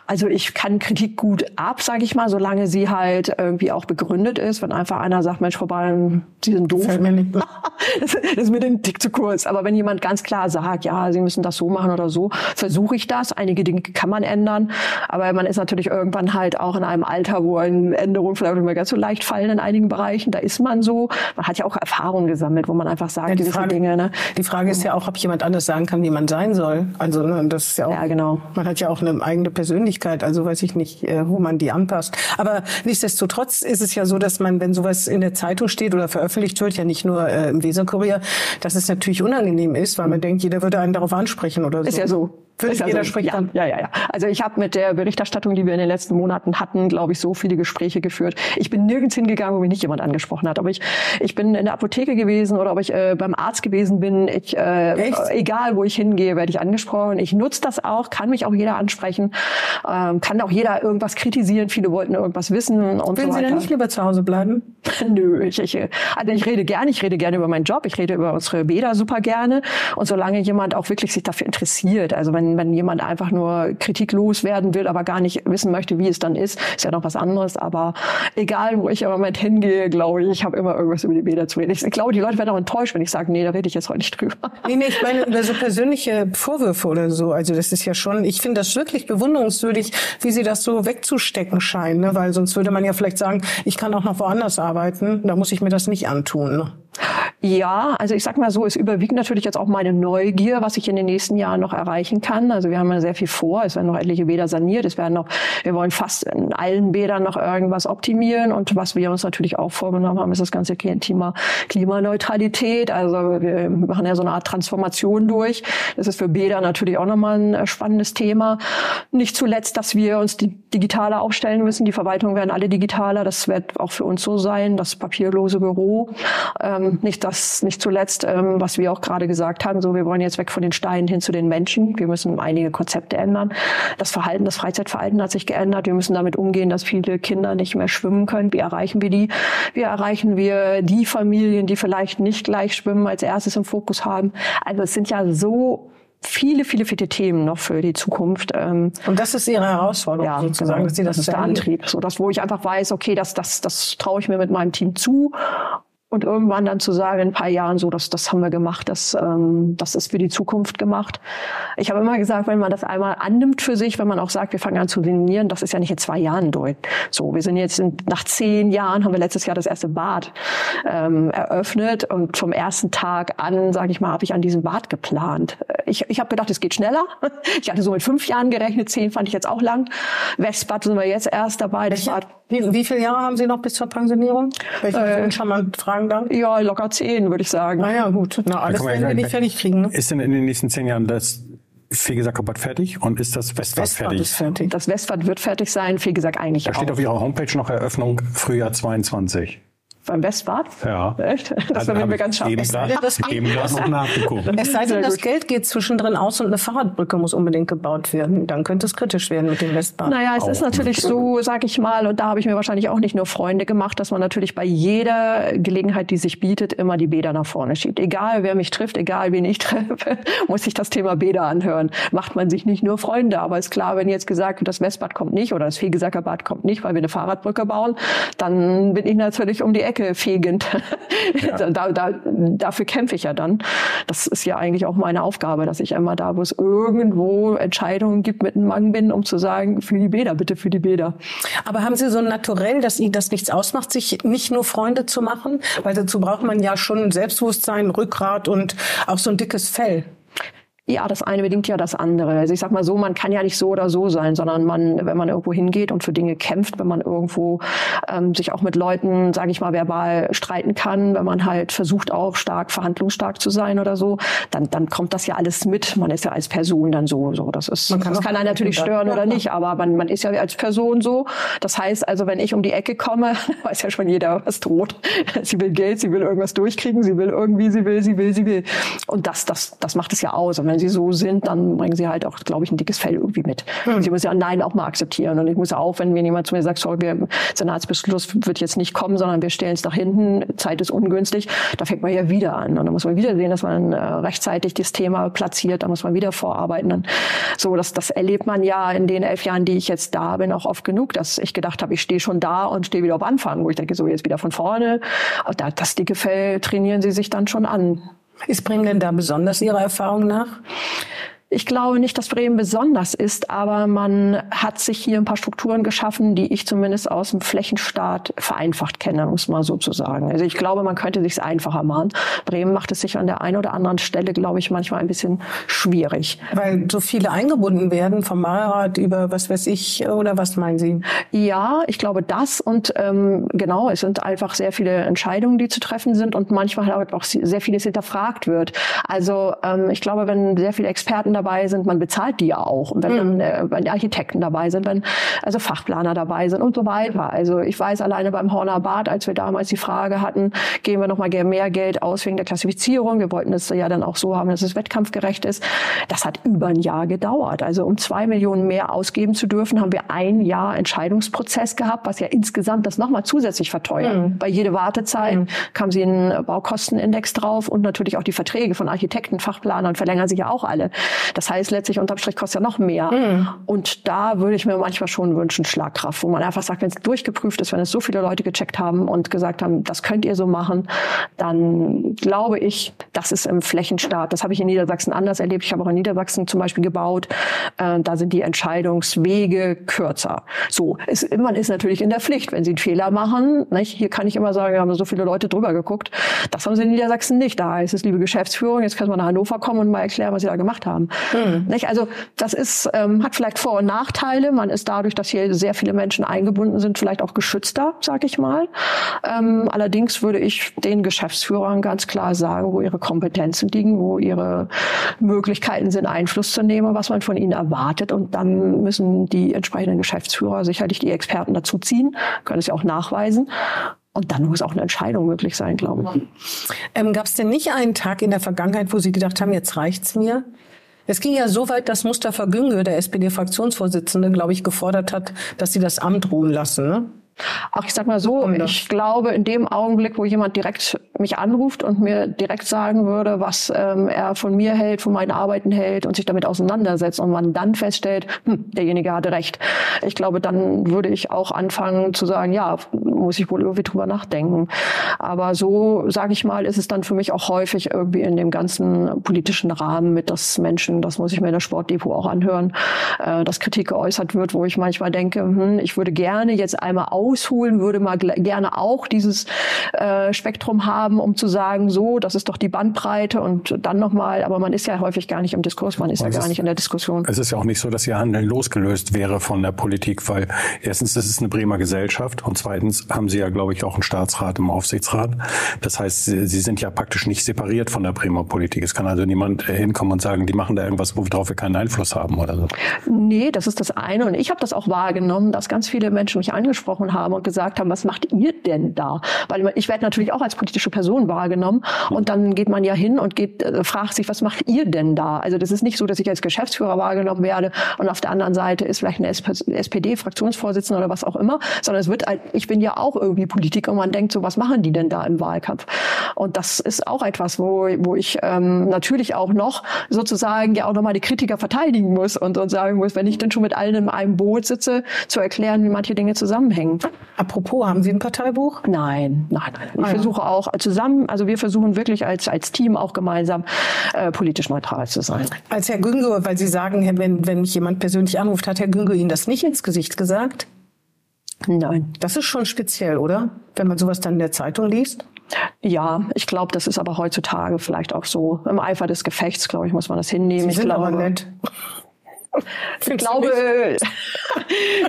Also ich kann Kritik gut ab, sage ich mal, solange sie halt irgendwie auch begründet ist. Wenn einfach einer sagt, Mensch, vorbei, Sie sind doof. das ist mir den Tick zu kurz. Aber wenn jemand ganz klar sagt, ja, Sie müssen das so machen oder so, versuche ich das. Einige Dinge kann man ändern. Aber man ist natürlich irgendwann halt auch in einem Alter, wo eine Änderung vielleicht nicht mehr ganz so leicht fallen in einigen Bereichen. Da ist man so. Man hat ja auch Erfahrungen gesammelt, wo man einfach sagt, ja, die gewisse Frage, Dinge. Ne? Die Frage ist ja auch, ob jemand anders sagen kann, wie man sein soll. Also ne, das ist ja auch. Ja, genau. Man hat ja auch eine eigene Persönlichkeit. Also weiß ich nicht, wo man die anpasst. Aber nichtsdestotrotz ist es ja so, dass man, wenn sowas in der Zeitung steht oder veröffentlicht wird, ja nicht nur äh, im Weserkurier, dass es natürlich unangenehm ist, weil man denkt, jeder würde einen darauf ansprechen oder so. Ist ja so. Völlig also, jeder spricht ja. Ja, ja, ja. Also ich habe mit der Berichterstattung, die wir in den letzten Monaten hatten, glaube ich, so viele Gespräche geführt. Ich bin nirgends hingegangen, wo mich nicht jemand angesprochen hat. Aber ich, ich bin in der Apotheke gewesen oder ob ich äh, beim Arzt gewesen bin. Ich, äh, egal, wo ich hingehe, werde ich angesprochen. Ich nutze das auch, kann mich auch jeder ansprechen, ähm, kann auch jeder irgendwas kritisieren. Viele wollten irgendwas wissen und Würden so Sie denn nicht lieber zu Hause bleiben? Nö, ich, ich, also ich rede gerne. Ich rede gerne über meinen Job. Ich rede über unsere Bäder super gerne. Und solange jemand auch wirklich sich dafür interessiert, also wenn, wenn jemand einfach nur kritiklos werden will, aber gar nicht wissen möchte, wie es dann ist, ist ja noch was anderes. Aber egal, wo ich im Moment hingehe, glaube ich, ich habe immer irgendwas über die Bäder zu reden. Ich, glaube, die Leute werden auch enttäuscht, wenn ich sage, nee, da rede ich jetzt heute nicht drüber. Nee, nee, ich meine über so persönliche Vorwürfe oder so. Also das ist ja schon, ich finde das wirklich bewunderungswürdig, wie sie das so wegzustecken scheinen, ne? weil sonst würde man ja vielleicht sagen, ich kann auch noch woanders arbeiten, da muss ich mir das nicht antun. Ne? Ja, also ich sag mal so, es überwiegt natürlich jetzt auch meine Neugier, was ich in den nächsten Jahren noch erreichen kann. Also wir haben ja sehr viel vor. Es werden noch etliche Bäder saniert. Es werden noch, wir wollen fast in allen Bädern noch irgendwas optimieren. Und was wir uns natürlich auch vorgenommen haben, ist das ganze Thema Klimaneutralität. Also wir machen ja so eine Art Transformation durch. Das ist für Bäder natürlich auch nochmal ein äh, spannendes Thema. Nicht zuletzt, dass wir uns digitaler aufstellen müssen. Die Verwaltungen werden alle digitaler. Das wird auch für uns so sein. Das papierlose Büro. Ähm, nicht das, nicht zuletzt, ähm, was wir auch gerade gesagt haben, so wir wollen jetzt weg von den Steinen hin zu den Menschen. Wir müssen einige Konzepte ändern. Das Verhalten, das Freizeitverhalten hat sich geändert. Wir müssen damit umgehen, dass viele Kinder nicht mehr schwimmen können. Wie erreichen wir die? Wie erreichen wir die Familien, die vielleicht nicht gleich schwimmen, als erstes im Fokus haben? Also es sind ja so viele, viele, viele Themen noch für die Zukunft. Ähm, Und das ist Ihre Herausforderung ja, sozusagen, genau. dass Sie das, das ist der Antrieb. So, das, wo ich einfach weiß, okay, das, das, das traue ich mir mit meinem Team zu und irgendwann dann zu sagen, in ein paar Jahren so, das, das haben wir gemacht, das, ähm, das ist für die Zukunft gemacht. Ich habe immer gesagt, wenn man das einmal annimmt für sich, wenn man auch sagt, wir fangen an zu trainieren, das ist ja nicht in zwei Jahren durch. So, wir sind jetzt in, nach zehn Jahren, haben wir letztes Jahr das erste Bad ähm, eröffnet und vom ersten Tag an, sage ich mal, habe ich an diesem Bad geplant. Ich, ich habe gedacht, es geht schneller. Ich hatte so mit fünf Jahren gerechnet, zehn fand ich jetzt auch lang. Westbad sind wir jetzt erst dabei. Das Bad, wie, wie viele Jahre haben Sie noch bis zur Pensionierung? Welchen äh, kann man fragen dann? Ja, locker zehn, würde ich sagen. Na ja, gut. Na, alles werden wir nicht fertig kriegen. Ne? Ist denn in den nächsten zehn Jahren das Fegesack-Bad fertig und ist das Westbad, Westbad fertig? Ist fertig? Das Westbad wird fertig sein, Fegesack eigentlich da auch. Da steht auf Ihrer Homepage noch Eröffnung Frühjahr 22 beim Westbad? Ja. Echt? Das werden wir ganz scharf. Eben gerade noch nachgeguckt. Es sei denn, das Geld geht zwischendrin aus und eine Fahrradbrücke muss unbedingt gebaut werden. Dann könnte es kritisch werden mit dem Westbad. Naja, es auch. ist natürlich so, sag ich mal, und da habe ich mir wahrscheinlich auch nicht nur Freunde gemacht, dass man natürlich bei jeder Gelegenheit, die sich bietet, immer die Bäder nach vorne schiebt. Egal, wer mich trifft, egal, wen ich treffe, muss ich das Thema Bäder anhören. Macht man sich nicht nur Freunde, aber ist klar, wenn jetzt gesagt wird, das Westbad kommt nicht oder das Fegesacker Bad kommt nicht, weil wir eine Fahrradbrücke bauen, dann bin ich natürlich um die Ecke fegend. Ja. da, da, dafür kämpfe ich ja dann. Das ist ja eigentlich auch meine Aufgabe, dass ich immer da, wo es irgendwo Entscheidungen gibt, mit einem Mann bin, um zu sagen, für die Bäder, bitte für die Bäder. Aber haben Sie so ein Naturell, dass Ihnen das nichts ausmacht, sich nicht nur Freunde zu machen? Weil dazu braucht man ja schon Selbstbewusstsein, Rückgrat und auch so ein dickes Fell. Ja, das eine bedingt ja das andere. Also ich sag mal so, man kann ja nicht so oder so sein, sondern man, wenn man irgendwo hingeht und für Dinge kämpft, wenn man irgendwo ähm, sich auch mit Leuten, sage ich mal, verbal streiten kann, wenn man halt versucht auch stark verhandlungsstark zu sein oder so, dann dann kommt das ja alles mit. Man ist ja als Person dann so, so. Das ist, man kann das kann einen natürlich stören oder nicht, aber man, man ist ja als Person so. Das heißt also, wenn ich um die Ecke komme, weiß ja schon jeder, was droht. Sie will Geld, sie will irgendwas durchkriegen, sie will irgendwie, sie will, sie will, sie will. Und das, das, das macht es ja aus. Und wenn sie so sind, dann bringen sie halt auch, glaube ich, ein dickes Fell irgendwie mit. Mhm. Sie müssen ja Nein auch mal akzeptieren. Und ich muss auch, wenn mir jemand zu mir sagt, sorry, wir, Senatsbeschluss wird jetzt nicht kommen, sondern wir stellen es nach hinten, Zeit ist ungünstig, da fängt man ja wieder an. Und dann muss man wieder sehen, dass man äh, rechtzeitig das Thema platziert, da muss man wieder vorarbeiten. Und so, das, das erlebt man ja in den elf Jahren, die ich jetzt da bin, auch oft genug, dass ich gedacht habe, ich stehe schon da und stehe wieder auf Anfang, wo ich denke, so jetzt wieder von vorne. Und das dicke Fell trainieren sie sich dann schon an. Ist Bremen denn da besonders Ihrer Erfahrung nach? Ich glaube nicht, dass Bremen besonders ist, aber man hat sich hier ein paar Strukturen geschaffen, die ich zumindest aus dem Flächenstaat vereinfacht kenne, muss man so zu sagen. Also ich glaube, man könnte sich einfacher machen. Bremen macht es sich an der einen oder anderen Stelle, glaube ich, manchmal ein bisschen schwierig. Weil so viele eingebunden werden vom Mauerrat über was weiß ich oder was meinen Sie? Ja, ich glaube das und ähm, genau, es sind einfach sehr viele Entscheidungen, die zu treffen sind und manchmal halt auch sehr vieles hinterfragt wird. Also ähm, ich glaube, wenn sehr viele Experten dabei sind, man bezahlt die ja auch. Und wenn, mhm. äh, wenn Architekten dabei sind, wenn also Fachplaner dabei sind und so weiter. Also ich weiß alleine beim Horner Bad, als wir damals die Frage hatten, geben wir noch mal mehr Geld aus wegen der Klassifizierung. Wir wollten es ja dann auch so haben, dass es wettkampfgerecht ist. Das hat über ein Jahr gedauert. Also um zwei Millionen mehr ausgeben zu dürfen, haben wir ein Jahr Entscheidungsprozess gehabt, was ja insgesamt das nochmal zusätzlich verteuert. Mhm. Bei jeder Wartezeit mhm. kam sie einen Baukostenindex drauf und natürlich auch die Verträge von Architekten, Fachplanern verlängern sich ja auch alle. Das heißt letztlich unterm Strich kostet ja noch mehr. Mhm. Und da würde ich mir manchmal schon wünschen, Schlagkraft, wo man einfach sagt, wenn es durchgeprüft ist, wenn es so viele Leute gecheckt haben und gesagt haben, das könnt ihr so machen, dann glaube ich, das ist im Flächenstaat. Das habe ich in Niedersachsen anders erlebt. Ich habe auch in Niedersachsen zum Beispiel gebaut. Äh, da sind die Entscheidungswege kürzer. So, es, man ist natürlich in der Pflicht, wenn sie einen Fehler machen. Nicht? Hier kann ich immer sagen, wir haben so viele Leute drüber geguckt. Das haben sie in Niedersachsen nicht. Da heißt es, liebe Geschäftsführung, jetzt können wir nach Hannover kommen und mal erklären, was sie da gemacht haben. Nicht? Also das ist, ähm, hat vielleicht Vor- und Nachteile. Man ist dadurch, dass hier sehr viele Menschen eingebunden sind, vielleicht auch geschützter, sag ich mal. Ähm, allerdings würde ich den Geschäftsführern ganz klar sagen, wo ihre Kompetenzen liegen, wo ihre Möglichkeiten sind, Einfluss zu nehmen, was man von ihnen erwartet. Und dann müssen die entsprechenden Geschäftsführer sicherlich die Experten dazu ziehen, können es ja auch nachweisen. Und dann muss auch eine Entscheidung möglich sein, glaube ich. Ähm, Gab es denn nicht einen Tag in der Vergangenheit, wo Sie gedacht haben, jetzt reicht's mir? Es ging ja so weit, dass Mustafa Güngö, der SPD-Fraktionsvorsitzende, glaube ich, gefordert hat, dass sie das Amt ruhen lassen. Ne? Ach, ich sag mal so, ich glaube, in dem Augenblick, wo jemand direkt mich anruft und mir direkt sagen würde, was ähm, er von mir hält, von meinen Arbeiten hält und sich damit auseinandersetzt und man dann feststellt, hm, derjenige hatte recht. Ich glaube, dann würde ich auch anfangen zu sagen, ja, muss ich wohl irgendwie drüber nachdenken. Aber so, sage ich mal, ist es dann für mich auch häufig irgendwie in dem ganzen politischen Rahmen mit, dass Menschen, das muss ich mir in der Sportdepot auch anhören, äh, dass Kritik geäußert wird, wo ich manchmal denke, hm, ich würde gerne jetzt einmal ausholen, würde mal gerne auch dieses äh, Spektrum haben, um zu sagen, so, das ist doch die Bandbreite und dann nochmal, aber man ist ja häufig gar nicht im Diskurs, man ist ja gar nicht in der Diskussion. Es ist ja auch nicht so, dass ihr Handeln losgelöst wäre von der Politik, weil erstens ist es eine Bremer Gesellschaft und zweitens haben sie ja, glaube ich, auch einen Staatsrat im Aufsichtsrat. Das heißt, sie, sie sind ja praktisch nicht separiert von der Bremer Politik. Es kann also niemand äh, hinkommen und sagen, die machen da irgendwas, worauf wir keinen Einfluss haben oder so. Nee, das ist das eine. Und ich habe das auch wahrgenommen, dass ganz viele Menschen mich angesprochen haben und gesagt haben, was macht ihr denn da? Weil ich werde natürlich auch als politische Person wahrgenommen. Und dann geht man ja hin und geht, äh, fragt sich, was macht ihr denn da? Also das ist nicht so, dass ich als Geschäftsführer wahrgenommen werde und auf der anderen Seite ist vielleicht eine SPD-Fraktionsvorsitzende oder was auch immer, sondern es wird, ich bin ja auch irgendwie Politiker und man denkt so, was machen die denn da im Wahlkampf? Und das ist auch etwas, wo, wo ich ähm, natürlich auch noch sozusagen ja auch nochmal die Kritiker verteidigen muss und, und sagen muss, wenn ich denn schon mit allen in einem Boot sitze, zu erklären, wie manche Dinge zusammenhängen. Apropos, haben Sie ein Parteibuch? Nein, nein, nein. Ich ah, versuche ja. auch zusammen, also wir versuchen wirklich als, als Team auch gemeinsam äh, politisch neutral zu sein. Als Herr Güngo, weil Sie sagen, wenn, wenn mich jemand persönlich anruft, hat Herr Güngo Ihnen das nicht ins Gesicht gesagt? Nein. Das ist schon speziell, oder? Wenn man sowas dann in der Zeitung liest? Ja, ich glaube, das ist aber heutzutage vielleicht auch so. Im Eifer des Gefechts, glaube ich, muss man das hinnehmen. Sie sind ich glaube, aber nett. Ich glaube,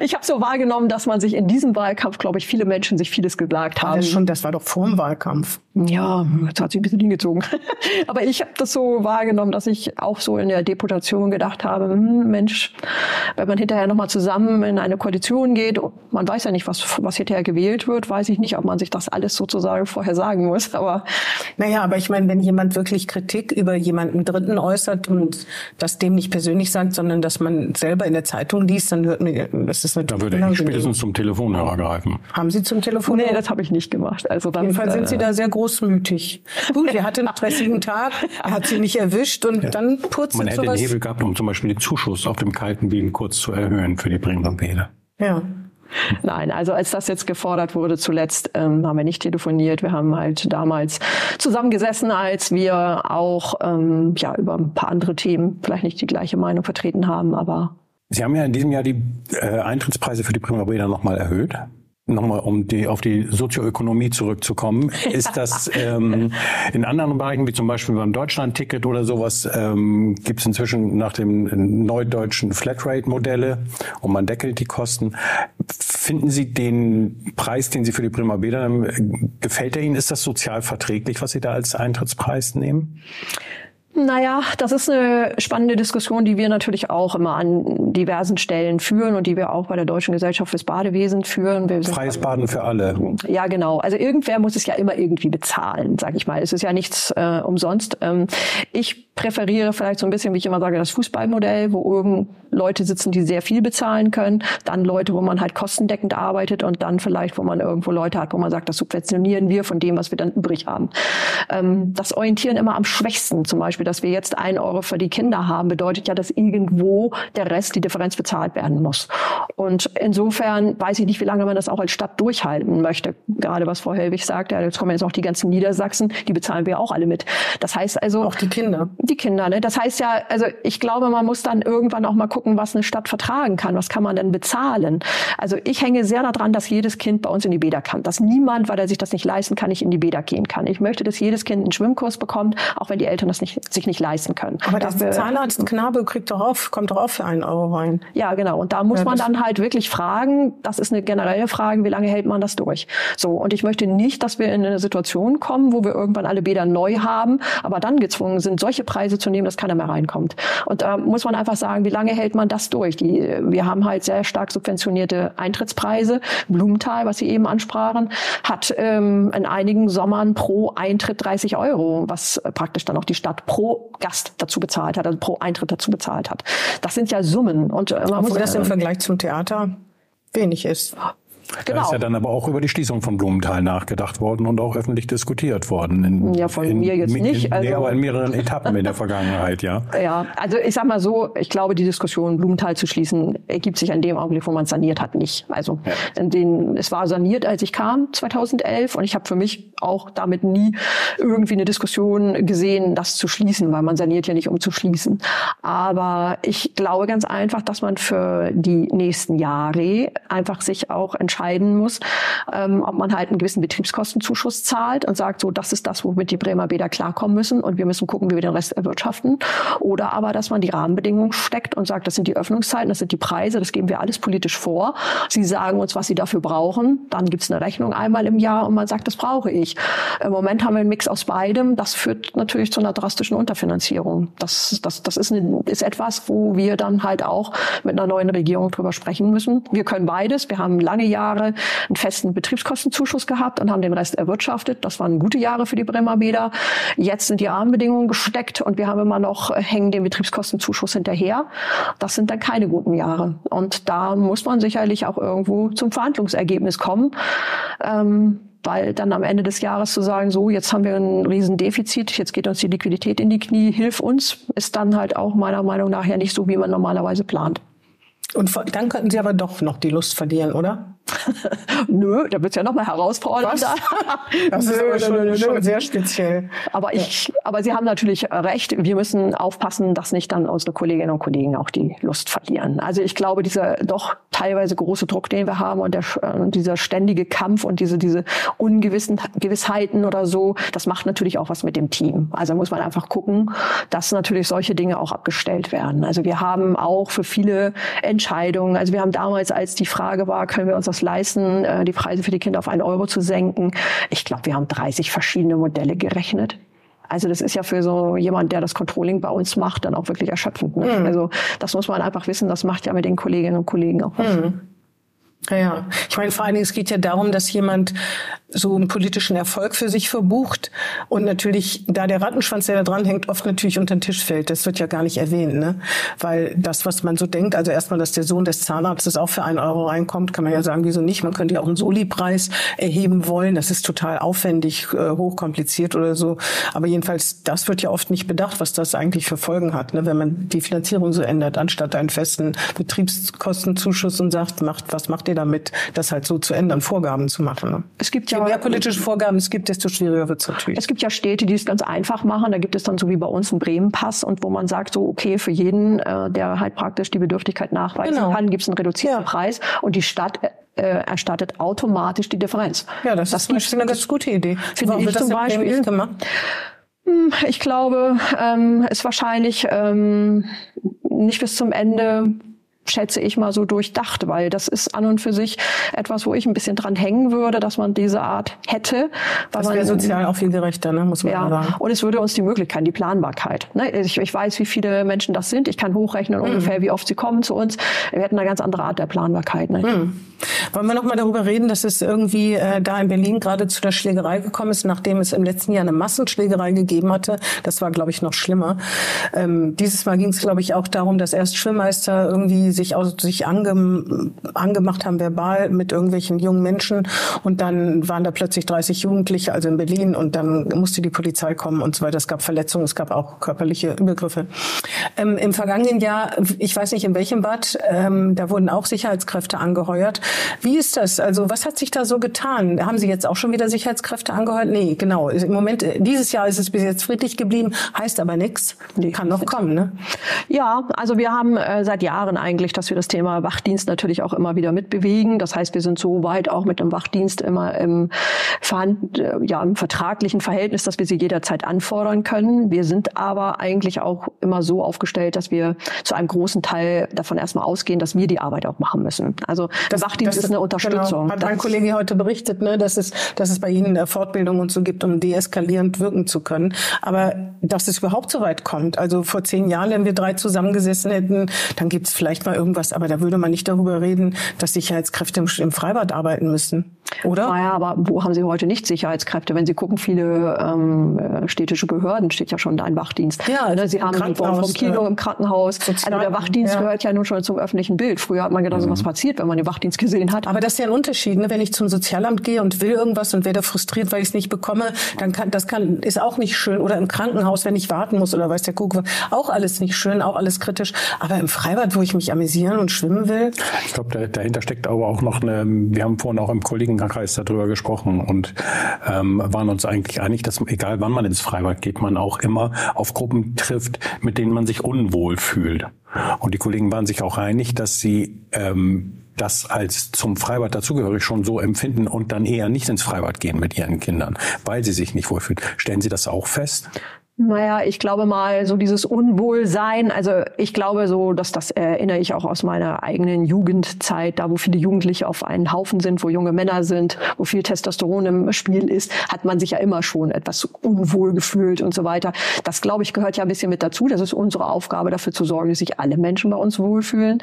ich habe so wahrgenommen, dass man sich in diesem Wahlkampf, glaube ich, viele Menschen sich vieles gesagt haben. Das, schon, das war doch vor dem Wahlkampf. Ja, jetzt hat sich ein bisschen hingezogen. Aber ich habe das so wahrgenommen, dass ich auch so in der Deputation gedacht habe, hm, Mensch, wenn man hinterher nochmal zusammen in eine Koalition geht, man weiß ja nicht, was, was hinterher gewählt wird, weiß ich nicht, ob man sich das alles sozusagen vorher sagen muss. Aber Naja, aber ich meine, wenn jemand wirklich Kritik über jemanden Dritten äußert und das dem nicht persönlich sagt, sondern das was man selber in der Zeitung liest, dann hört man, das ist natürlich. Da würde ich spätestens zum Telefonhörer greifen. Haben Sie zum Telefonhörer? Nee, das habe ich nicht gemacht. Also dann, Jedenfalls sind Sie äh, da sehr großmütig. Gut, er hatte einen stressigen Tag, er hat Sie nicht erwischt und ja. dann purzelt Man hätte sowas. den Hebel gehabt, um zum Beispiel den Zuschuss auf dem kalten Wien kurz zu erhöhen für die Bremer Bäder. Ja. Nein, also als das jetzt gefordert wurde zuletzt, ähm, haben wir nicht telefoniert. Wir haben halt damals zusammengesessen, als wir auch ähm, ja über ein paar andere Themen vielleicht nicht die gleiche Meinung vertreten haben, aber Sie haben ja in diesem Jahr die äh, Eintrittspreise für die Primavera nochmal erhöht nochmal um die, auf die Sozioökonomie zurückzukommen, ist das ähm, in anderen Bereichen, wie zum Beispiel beim Deutschland-Ticket oder sowas, ähm, gibt es inzwischen nach dem neudeutschen Flatrate-Modelle und man deckelt die Kosten. Finden Sie den Preis, den Sie für die Primavera nehmen, gefällt er Ihnen? Ist das sozial verträglich, was Sie da als Eintrittspreis nehmen? Naja, das ist eine spannende Diskussion, die wir natürlich auch immer an diversen Stellen führen und die wir auch bei der Deutschen Gesellschaft fürs Badewesen führen. Wir Freies Baden für alle. Ja, genau. Also irgendwer muss es ja immer irgendwie bezahlen, sag ich mal. Es ist ja nichts äh, umsonst. Ähm, ich präferiere vielleicht so ein bisschen, wie ich immer sage, das Fußballmodell, wo irgend Leute sitzen, die sehr viel bezahlen können, dann Leute, wo man halt kostendeckend arbeitet und dann vielleicht, wo man irgendwo Leute hat, wo man sagt, das subventionieren wir von dem, was wir dann übrig haben. Ähm, das orientieren immer am schwächsten zum Beispiel Beispiel, dass wir jetzt ein Euro für die Kinder haben, bedeutet ja, dass irgendwo der Rest, die Differenz bezahlt werden muss. Und insofern weiß ich nicht, wie lange man das auch als Stadt durchhalten möchte. Gerade was Frau Helwig sagt, ja, jetzt kommen jetzt auch die ganzen Niedersachsen, die bezahlen wir auch alle mit. Das heißt also. Auch die Kinder. Die Kinder, ne? Das heißt ja, also ich glaube, man muss dann irgendwann auch mal gucken, was eine Stadt vertragen kann. Was kann man denn bezahlen? Also ich hänge sehr daran, dass jedes Kind bei uns in die Bäder kann. Dass niemand, weil er sich das nicht leisten kann, nicht in die Bäder gehen kann. Ich möchte, dass jedes Kind einen Schwimmkurs bekommt, auch wenn die Eltern das nicht sich nicht leisten können. Aber der Zahnarzt Knabe kriegt doch auf, kommt doch auf für einen Euro rein. Ja, genau. Und da muss ja, man dann halt wirklich fragen, das ist eine generelle Frage, wie lange hält man das durch? So. Und ich möchte nicht, dass wir in eine Situation kommen, wo wir irgendwann alle Bäder neu haben, aber dann gezwungen sind, solche Preise zu nehmen, dass keiner mehr reinkommt. Und da muss man einfach sagen, wie lange hält man das durch? Die, wir haben halt sehr stark subventionierte Eintrittspreise. Blumenthal, was Sie eben ansprachen, hat ähm, in einigen Sommern pro Eintritt 30 Euro, was praktisch dann auch die Stadt pro Gast dazu bezahlt hat, also pro Eintritt dazu bezahlt hat. Das sind ja Summen. Und äh, man Obwohl muss das im Vergleich zum Theater wenig ist. Genau. Da ist ja dann aber auch über die Schließung von Blumenthal nachgedacht worden und auch öffentlich diskutiert worden. In, ja, von in, mir jetzt nicht. In, also, nee, aber in mehreren Etappen in der Vergangenheit, ja. Ja, also ich sag mal so, ich glaube, die Diskussion, Blumenthal zu schließen, ergibt sich an dem Augenblick, wo man saniert hat, nicht. Also ja. den, es war saniert, als ich kam, 2011, und ich habe für mich auch damit nie irgendwie eine Diskussion gesehen, das zu schließen, weil man saniert ja nicht, um zu schließen. Aber ich glaube ganz einfach, dass man für die nächsten Jahre einfach sich auch entscheiden muss, ähm, ob man halt einen gewissen Betriebskostenzuschuss zahlt und sagt, so, das ist das, womit die Bremer Bäder klarkommen müssen und wir müssen gucken, wie wir den Rest erwirtschaften. Oder aber, dass man die Rahmenbedingungen steckt und sagt, das sind die Öffnungszeiten, das sind die Preise, das geben wir alles politisch vor. Sie sagen uns, was sie dafür brauchen. Dann gibt es eine Rechnung einmal im Jahr und man sagt, das brauche ich. Im Moment haben wir einen Mix aus beidem. Das führt natürlich zu einer drastischen Unterfinanzierung. Das, das, das ist, eine, ist etwas, wo wir dann halt auch mit einer neuen Regierung drüber sprechen müssen. Wir können beides. Wir haben lange Jahre einen festen Betriebskostenzuschuss gehabt und haben den Rest erwirtschaftet. Das waren gute Jahre für die Bremer Bäder. Jetzt sind die Rahmenbedingungen gesteckt und wir haben immer noch äh, hängen den Betriebskostenzuschuss hinterher. Das sind dann keine guten Jahre. Und da muss man sicherlich auch irgendwo zum Verhandlungsergebnis kommen. Ähm, weil dann am Ende des Jahres zu sagen, so, jetzt haben wir ein Riesendefizit, jetzt geht uns die Liquidität in die Knie, hilf uns, ist dann halt auch meiner Meinung nach ja nicht so, wie man normalerweise plant. Und dann könnten Sie aber doch noch die Lust verlieren, oder? nö, da wird's ja noch mal herausfordernder. Das ist aber schon, schon, sehr speziell. Aber ich, aber Sie haben natürlich recht. Wir müssen aufpassen, dass nicht dann unsere Kolleginnen und Kollegen auch die Lust verlieren. Also ich glaube, dieser doch teilweise große Druck, den wir haben und der, äh, dieser ständige Kampf und diese, diese ungewissen Gewissheiten oder so, das macht natürlich auch was mit dem Team. Also muss man einfach gucken, dass natürlich solche Dinge auch abgestellt werden. Also wir haben auch für viele Entscheidungen, also wir haben damals, als die Frage war, können wir uns das leisten, äh, die Preise für die Kinder auf einen Euro zu senken. Ich glaube, wir haben 30 verschiedene Modelle gerechnet. Also das ist ja für so jemand, der das Controlling bei uns macht, dann auch wirklich erschöpfend. Ne? Mhm. Also das muss man einfach wissen, das macht ja mit den Kolleginnen und Kollegen auch was. Mhm. Ja, ja. Ich meine, vor allen Dingen, es geht ja darum, dass jemand so einen politischen Erfolg für sich verbucht und natürlich, da der Rattenschwanz, der da dranhängt, oft natürlich unter den Tisch fällt. Das wird ja gar nicht erwähnt, ne? Weil das, was man so denkt, also erstmal, dass der Sohn des Zahnarztes auch für einen Euro reinkommt, kann man ja sagen, wieso nicht? Man könnte ja auch einen Soli-Preis erheben wollen. Das ist total aufwendig, äh, hochkompliziert oder so. Aber jedenfalls, das wird ja oft nicht bedacht, was das eigentlich für Folgen hat, ne? wenn man die Finanzierung so ändert, anstatt einen festen Betriebskostenzuschuss und sagt, macht, was macht ihr damit, das halt so zu ändern, Vorgaben zu machen. Ne? Es gibt ja mehr politische Vorgaben es gibt, desto schwieriger wird es natürlich. Es gibt ja Städte, die es ganz einfach machen. Da gibt es dann so wie bei uns einen Bremen-Pass und wo man sagt, so okay, für jeden, äh, der halt praktisch die Bedürftigkeit nachweisen genau. kann, gibt es einen reduzierten ja. Preis und die Stadt äh, erstattet automatisch die Differenz. Ja, das, das ist eine ganz gute Idee. Finde ich zum Beispiel. Gemacht? Hm, ich glaube, ähm, ist wahrscheinlich ähm, nicht bis zum Ende schätze ich mal so durchdacht, weil das ist an und für sich etwas, wo ich ein bisschen dran hängen würde, dass man diese Art hätte. das wäre sozial auch viel gerechter, ne? muss man ja. sagen. Und es würde uns die Möglichkeit, die Planbarkeit. Ne? Ich, ich weiß, wie viele Menschen das sind. Ich kann hochrechnen mhm. ungefähr, wie oft sie kommen zu uns. Wir hätten eine ganz andere Art der Planbarkeit. Ne? Mhm. Wollen wir noch mal darüber reden, dass es irgendwie äh, da in Berlin gerade zu der Schlägerei gekommen ist, nachdem es im letzten Jahr eine Massenschlägerei gegeben hatte. Das war, glaube ich, noch schlimmer. Ähm, dieses Mal ging es, glaube ich, auch darum, dass erst Schwimmmeister irgendwie sich, aus, sich ange, angemacht haben verbal mit irgendwelchen jungen Menschen und dann waren da plötzlich 30 Jugendliche, also in Berlin und dann musste die Polizei kommen und so weiter. Es gab Verletzungen, es gab auch körperliche Übergriffe. Ähm, Im vergangenen Jahr, ich weiß nicht in welchem Bad, ähm, da wurden auch Sicherheitskräfte angeheuert. Wie ist das? Also was hat sich da so getan? Haben Sie jetzt auch schon wieder Sicherheitskräfte angeheuert? Nee, genau. Im Moment, dieses Jahr ist es bis jetzt friedlich geblieben, heißt aber nichts. Nee, Kann noch kommen, ne? Ja, also wir haben äh, seit Jahren eigentlich, dass wir das Thema Wachdienst natürlich auch immer wieder mitbewegen. Das heißt, wir sind so weit auch mit dem Wachdienst immer im, Verhand äh, ja, im vertraglichen Verhältnis, dass wir sie jederzeit anfordern können. Wir sind aber eigentlich auch immer so aufgestellt, dass wir zu einem großen Teil davon erstmal ausgehen, dass wir die Arbeit auch machen müssen. Also das, Wachdienst das ist eine Unterstützung. Genau, hat mein Kollege heute berichtet, ne, dass es, dass es bei Ihnen Fortbildung und so gibt, um deeskalierend wirken zu können. Aber dass es überhaupt so weit kommt, also vor zehn Jahren, wenn wir drei zusammengesessen hätten, dann gibt es vielleicht mal irgendwas, aber da würde man nicht darüber reden, dass Sicherheitskräfte im, Freibad arbeiten müssen. Oder? Naja, aber wo haben Sie heute nicht Sicherheitskräfte? Wenn Sie gucken, viele ähm, äh, städtische Behörden steht ja schon da ein Wachdienst. Ja, ne, Sie im haben die Form vom Kino, ja. im Krankenhaus. Sozial- also der Wachdienst ja. gehört ja nun schon zum öffentlichen Bild. Früher hat man gedacht, so was passiert, wenn man den Wachdienst gesehen hat. Aber das ist ja ein Unterschied, ne? wenn ich zum Sozialamt gehe und will irgendwas und werde frustriert, weil ich es nicht bekomme, dann kann das kann ist auch nicht schön. Oder im Krankenhaus, wenn ich warten muss oder weiß der Kuckuck, auch alles nicht schön, auch alles kritisch. Aber im Freibad, wo ich mich amüsieren und schwimmen will, Ich glaube, da, dahinter steckt aber auch noch eine, wir haben vorhin auch im Kollegenkreis darüber gesprochen und ähm, waren uns eigentlich einig, dass egal wann man ins Freibad geht, man auch immer auf Gruppen trifft, mit denen man sich unwohl fühlt. Und die Kollegen waren sich auch einig, dass sie ähm, das als zum Freibad dazugehörig schon so empfinden und dann eher nicht ins Freibad gehen mit ihren Kindern, weil sie sich nicht wohlfühlen. Stellen Sie das auch fest? Naja, ich glaube mal, so dieses Unwohlsein, also ich glaube so, dass das erinnere ich auch aus meiner eigenen Jugendzeit, da wo viele Jugendliche auf einen Haufen sind, wo junge Männer sind, wo viel Testosteron im Spiel ist, hat man sich ja immer schon etwas unwohl gefühlt und so weiter. Das, glaube ich, gehört ja ein bisschen mit dazu. Das ist unsere Aufgabe, dafür zu sorgen, dass sich alle Menschen bei uns wohlfühlen.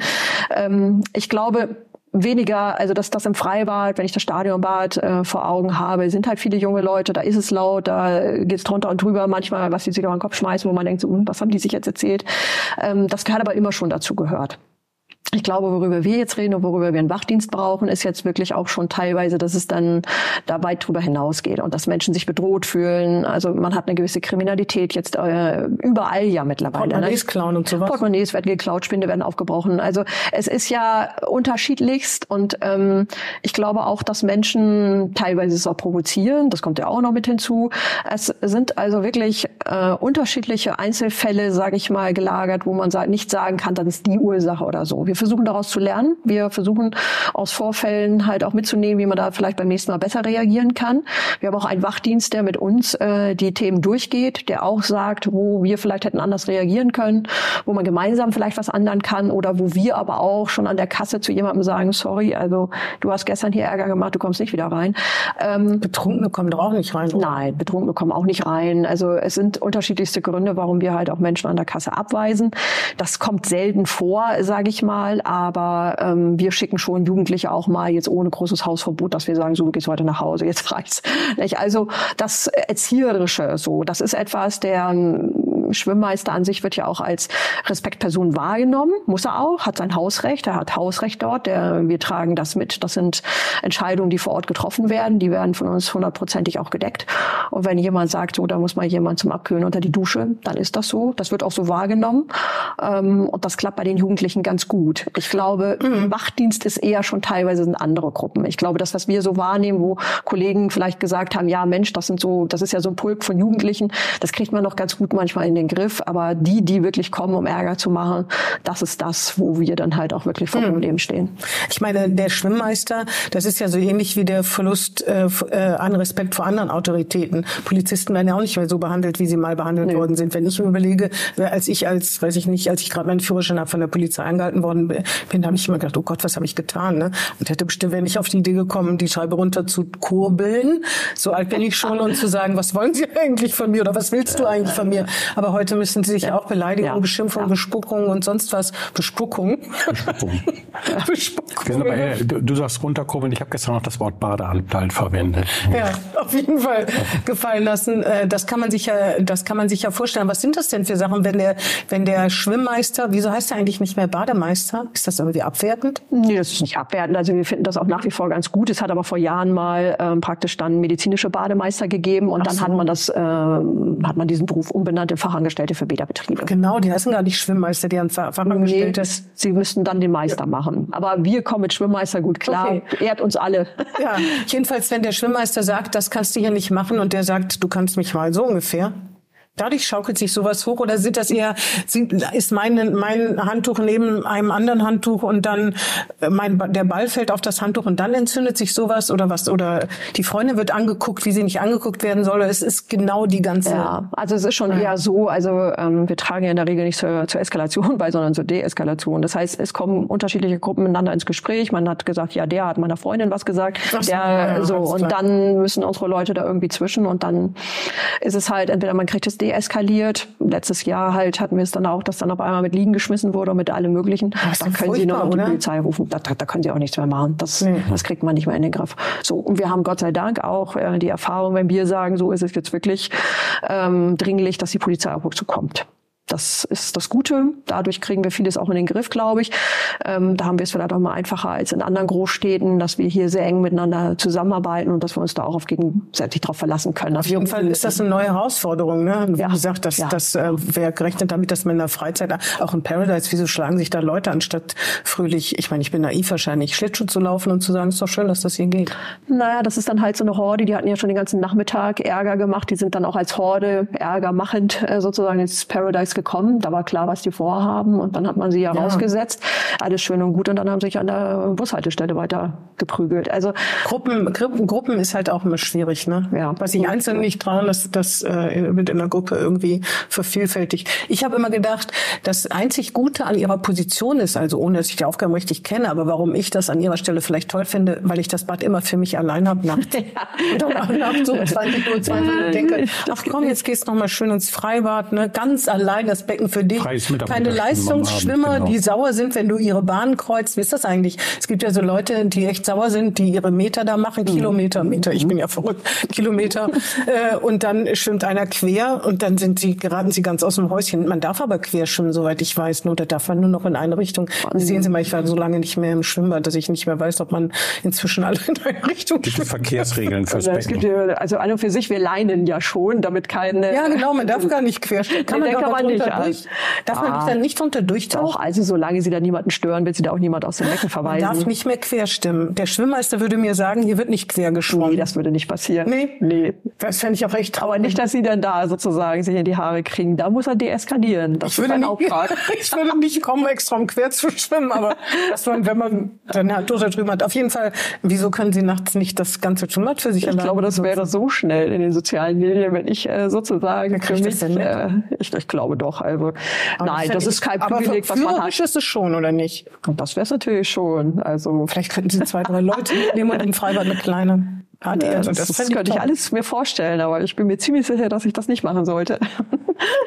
Ähm, ich glaube, weniger, also dass das im Freibad, wenn ich das Stadionbad äh, vor Augen habe, sind halt viele junge Leute, da ist es laut, da geht's drunter und drüber manchmal, was die sich auf den Kopf schmeißen, wo man denkt, so, hm, was haben die sich jetzt erzählt? Ähm, das hat aber immer schon dazu gehört. Ich glaube, worüber wir jetzt reden und worüber wir einen Wachdienst brauchen, ist jetzt wirklich auch schon teilweise, dass es dann da weit drüber hinausgeht und dass Menschen sich bedroht fühlen. Also man hat eine gewisse Kriminalität jetzt äh, überall ja mittlerweile. Portemonnaies ne? klauen und sowas. Portemonnaies werden geklaut, Spinde werden aufgebrochen. Also es ist ja unterschiedlichst und ähm, ich glaube auch, dass Menschen teilweise es auch provozieren. Das kommt ja auch noch mit hinzu. Es sind also wirklich äh, unterschiedliche Einzelfälle, sage ich mal, gelagert, wo man nicht sagen kann, das ist die Ursache oder so. Wir versuchen daraus zu lernen. Wir versuchen aus Vorfällen halt auch mitzunehmen, wie man da vielleicht beim nächsten Mal besser reagieren kann. Wir haben auch einen Wachdienst, der mit uns äh, die Themen durchgeht, der auch sagt, wo wir vielleicht hätten anders reagieren können, wo man gemeinsam vielleicht was ändern kann oder wo wir aber auch schon an der Kasse zu jemandem sagen, sorry, also du hast gestern hier Ärger gemacht, du kommst nicht wieder rein. Ähm, Betrunkene kommen doch auch nicht rein. oder? Nein, Betrunkene kommen auch nicht rein. Also es sind unterschiedlichste Gründe, warum wir halt auch Menschen an der Kasse abweisen. Das kommt selten vor, sage ich mal, aber ähm, wir schicken schon Jugendliche auch mal jetzt ohne großes Hausverbot, dass wir sagen, so du heute nach Hause, jetzt reicht's. Also das Erzieherische, so das ist etwas, der Schwimmmeister an sich wird ja auch als Respektperson wahrgenommen, muss er auch, hat sein Hausrecht, er hat Hausrecht dort, der, wir tragen das mit. Das sind Entscheidungen, die vor Ort getroffen werden, die werden von uns hundertprozentig auch gedeckt. Und wenn jemand sagt, so, da muss mal jemand zum Abkühlen unter die Dusche, dann ist das so. Das wird auch so wahrgenommen. Ähm, und das klappt bei den Jugendlichen ganz gut. Ich glaube, Wachdienst ist eher schon teilweise sind andere Gruppen. Ich glaube, das, was wir so wahrnehmen, wo Kollegen vielleicht gesagt haben, ja Mensch, das sind so, das ist ja so ein Pulk von Jugendlichen, das kriegt man noch ganz gut manchmal in den Griff. Aber die, die wirklich kommen, um Ärger zu machen, das ist das, wo wir dann halt auch wirklich vor Problemen stehen. Ich meine, der Schwimmmeister, das ist ja so ähnlich wie der Verlust äh, äh, an Respekt vor anderen Autoritäten. Polizisten werden ja auch nicht mehr so behandelt, wie sie mal behandelt worden sind. Wenn ich mir überlege, als ich als, weiß ich nicht, als ich gerade meinen Führerschein hab, von der Polizei angehalten worden bin, habe ich immer gedacht, oh Gott, was habe ich getan? Ne? Und hätte bestimmt, wäre nicht auf die Idee gekommen, die Scheibe runter zu kurbeln. So alt bin ich schon und zu sagen, was wollen Sie eigentlich von mir oder was willst du eigentlich von mir? Aber heute müssen Sie sich auch Beleidigung, Ja. Beschimpfung, Ja. Bespuckung und sonst was. Bespuckung. Bespuckung. Sind aber, äh, du, du sagst runterkurbeln, ich habe gestern noch das Wort Badeanteil verwendet. Ja, auf jeden Fall gefallen lassen. Äh, Das kann man sich ja, das kann man sich ja vorstellen. Was sind das denn für Sachen, wenn der, wenn der Schwimmmeister, wieso heißt er eigentlich nicht mehr Bademeister? Ist das irgendwie abwertend? Nee, das ist nicht abwertend. Also wir finden das auch nach wie vor ganz gut. Es hat aber vor Jahren mal ähm, praktisch dann medizinische Bademeister gegeben und dann so. hat man das, ähm, hat man diesen Beruf umbenannt in Fachangestellte für Bäderbetriebe. Genau, die heißen gar nicht Schwimmmeister, die haben Fa- Nee, Fachangestellte. das, sie müssten dann den Meister machen. Aber wir kommen mit Schwimmmeister gut klar. Okay. Ehrt uns alle. Ja, jedenfalls, wenn der Schwimmmeister sagt, das kannst du hier nicht machen und der sagt, du kannst mich mal so ungefähr. Dadurch schaukelt sich sowas hoch oder sind das eher, sind, ist mein, mein Handtuch neben einem anderen Handtuch und dann äh, mein, der Ball fällt auf das Handtuch und dann entzündet sich sowas oder was? Oder die Freundin wird angeguckt, wie sie nicht angeguckt werden soll. Es ist genau die ganze. Ja, also es ist schon eher so, also ähm, wir tragen ja in der Regel nicht zur, zur Eskalation bei, sondern zur Deeskalation. Das heißt, es kommen unterschiedliche Gruppen miteinander ins Gespräch. Man hat gesagt, ja, der hat meiner Freundin was gesagt, so, der ja, ja, so und klar. dann müssen unsere Leute da irgendwie zwischen und dann ist es halt entweder man kriegt es deeskaliert. Letztes Jahr halt hatten wir es dann auch, dass dann auf einmal mit Liegen geschmissen wurde und mit allem Möglichen. Da können Sie nur noch die? Polizei rufen. Da, da, da können Sie auch nichts mehr machen. Das, das kriegt man nicht mehr in den Griff. So, und wir haben Gott sei Dank auch äh, die Erfahrung, wenn wir sagen, so ist es jetzt wirklich ähm, dringlich, dass die Polizei auf uns zukommt. Das ist das Gute. Dadurch kriegen wir vieles auch in den Griff, glaube ich. Ähm, da haben wir es vielleicht auch mal einfacher als in anderen Großstädten, dass wir hier sehr eng miteinander zusammenarbeiten und dass wir uns da auch auf gegenseitig darauf verlassen können. Auf jeden Fall ist das eine neue Herausforderung. Ne? Wie Ja. gesagt, das, Ja. das, äh, wer gerechnet damit, dass man in der Freizeit, auch in Paradise, wieso schlagen sich da Leute anstatt fröhlich, ich meine, ich bin naiv wahrscheinlich, Schlittschuh zu laufen und zu sagen, ist doch schön, dass das hier geht. Naja, das ist dann halt so eine Horde, die hatten ja schon den ganzen Nachmittag Ärger gemacht. Die sind dann auch als Horde Ärger machend äh, sozusagen ins Paradise gekommen. Da war klar, was die vorhaben und dann hat man sie ja, rausgesetzt. Alles schön und gut und dann haben sie sich an der Bushaltestelle weiter geprügelt. Also Gruppen, Gruppen, Gruppen ist halt auch immer schwierig, ne? Ja. Was sich Einzelne nicht trauen, das, das äh, wird in der Gruppe irgendwie vervielfältigt. Ich habe immer gedacht, das einzig Gute an ihrer Position ist, also ohne dass ich die Aufgaben richtig kenne, aber warum ich das an ihrer Stelle vielleicht toll finde, weil ich das Bad immer für mich allein habe nachts. Und nachts so 20 Uhr, 20 Uhr denke, ach komm, jetzt gehst du noch mal schön ins Freibad, ne? Ganz allein das Becken für dich. Keine Leistungsschwimmer, genau. die sauer sind, wenn du ihre Bahn kreuzt. Wie ist das eigentlich? Es gibt ja so Leute, die echt sauer sind, die ihre Meter da machen, Kilometer, Meter, ich bin ja verrückt, Kilometer. äh, und dann schwimmt einer quer und dann sind sie, geraten sie ganz aus dem Häuschen. Man darf aber quer schwimmen, soweit ich weiß. Nur da darf man nur noch in eine Richtung. Sehen Sie mal, ich war so lange nicht mehr im Schwimmbad, dass ich nicht mehr weiß, ob man inzwischen alle in eine Richtung schwimmt. Verkehrsregeln fürs Also, es Becken? gibt ja, also an und für sich, wir leinen ja schon, damit keine. Ja, genau, man darf gar nicht quer schwimmen. Kann Nee, man kann nicht. Durch? Darf man Ah. nicht dann nicht drunter durchtauchen? Doch, also solange sie da niemanden stören, wird sie da auch niemand aus dem Becken Man verweisen. darf nicht mehr quer stimmen. Der Schwimmmeister würde mir sagen, hier wird nicht quer geschwommen. Nee, das würde nicht passieren. Nee? Nee. Das fände ich auch echt Aber nicht, dass sie dann da sozusagen sich in die Haare kriegen. Da muss er deeskalieren. Das Ich würde, ist ein nicht, Auftrag. ich würde nicht kommen, extra um quer zu schwimmen, aber dass man, wenn man dann halt drüben hat. Auf jeden Fall, wieso können Sie nachts nicht das ganze Schwimmbad für sich Ich glaube, das wäre so schnell in den sozialen Medien, wenn ich äh, sozusagen für mich, äh, ich, ich glaube doch, also Aber nein, das ist kein aber Privileg, was man hat. ist es schon, oder nicht? Und das wäre es natürlich schon. Also Vielleicht könnten Sie zwei, drei Leute mitnehmen und im Freibad eine kleine Party. äh, Also das, das, könnte ich alles mir vorstellen, aber ich bin mir ziemlich sicher, dass ich das nicht machen sollte.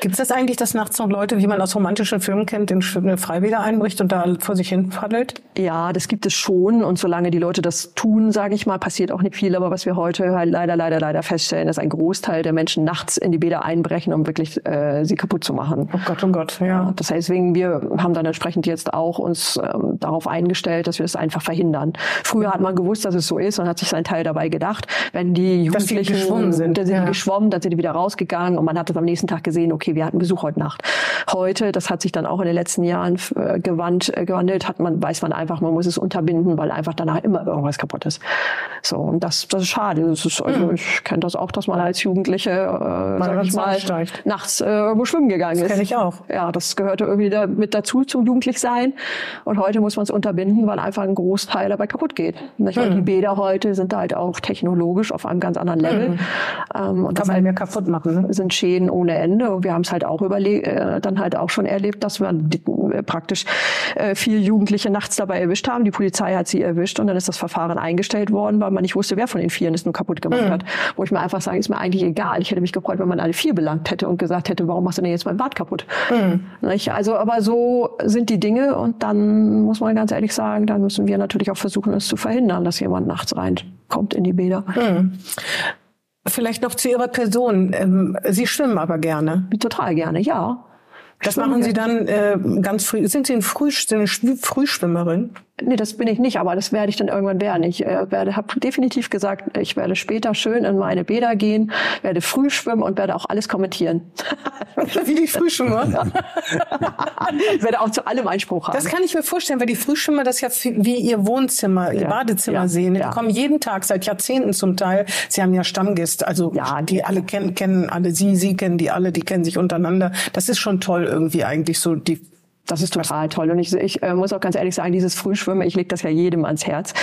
Gibt es das eigentlich, dass nachts noch Leute, wie man aus romantischen Filmen kennt, eine Freibäder einbricht und da vor sich hin paddelt? Ja, das gibt es schon. Und solange die Leute das tun, sage ich mal, passiert auch nicht viel. Aber was wir heute halt leider, leider, leider feststellen, ist ein Großteil der Menschen nachts in die Bäder einbrechen, um wirklich äh, sie kaputt zu machen. Oh Gott, oh Gott, ja. Das heißt, deswegen, wir haben dann entsprechend jetzt auch uns ähm, darauf eingestellt, dass wir es einfach verhindern. Früher hat man gewusst, dass es so ist und hat sich seinen Teil dabei gedacht. Wenn die Dass die Jugendlichen geschwommen sind, dann sind ja. die geschwommen, dann sind die wieder rausgegangen und man hat es am nächsten Tag gesehen, okay, wir hatten Besuch heute Nacht. Heute, das hat sich dann auch in den letzten Jahren äh, gewandt, äh, gewandelt, hat man, weiß man einfach, man muss es unterbinden, weil einfach danach immer irgendwas kaputt ist. So, und das, das ist schade. Das ist, also, Ich kenne das auch, dass man als Jugendliche, äh, ich mal, steigt. nachts äh, irgendwo schwimmen gegangen ist. kenn ich auch. Ja, das gehörte irgendwie da mit dazu zum Jugendlichsein. Und heute muss man es unterbinden, weil einfach ein Großteil dabei kaputt geht. Nicht? Und die Mhm. Bäder heute sind halt auch technologisch auf einem ganz anderen Level. Ähm, und Kann das man mehr kaputt machen, ne? sind Schäden ohne Ende. Wir haben es halt auch überlegt, äh, dann halt auch schon erlebt, dass wir äh, praktisch äh, vier Jugendliche nachts dabei erwischt haben. Die Polizei hat sie erwischt und dann ist das Verfahren eingestellt worden, weil man nicht wusste, wer von den Vieren es nur kaputt gemacht hat. Wo ich mir einfach sage, ist mir eigentlich egal. Ich hätte mich gefreut, wenn man alle vier belangt hätte und gesagt hätte, warum machst du denn jetzt mein Bad kaputt? Nicht? Also, aber so sind die Dinge und dann muss man ganz ehrlich sagen, dann müssen wir natürlich auch versuchen, es zu verhindern, dass jemand nachts reinkommt in die Bäder. Vielleicht noch zu Ihrer Person. Ähm, Sie schwimmen aber gerne. Total gerne, ja. Das machen Sie dann äh, ganz früh. Sind Sie ein Früh, eine Schw- Frühschwimmerin? Nee, das bin ich nicht, aber das werde ich dann irgendwann werden. Ich äh, werde, habe definitiv gesagt, ich werde später schön in meine Bäder gehen, werde früh schwimmen und werde auch alles kommentieren. Wie die Frühschwimmer? ich werde auch zu allem Einspruch haben. Das kann ich mir vorstellen, weil die Frühschwimmer das ja wie ihr Wohnzimmer, ihr Ja, Badezimmer ja, sehen. Die ja. kommen jeden Tag seit Jahrzehnten zum Teil. Sie haben ja Stammgäste, also Ja, die alle kennen, kennen alle sie, sie kennen die alle, die kennen sich untereinander. Das ist schon toll irgendwie eigentlich so die Das ist total toll. Und ich, ich äh, muss auch ganz ehrlich sagen, dieses Frühschwimmen, ich lege das ja jedem ans Herz.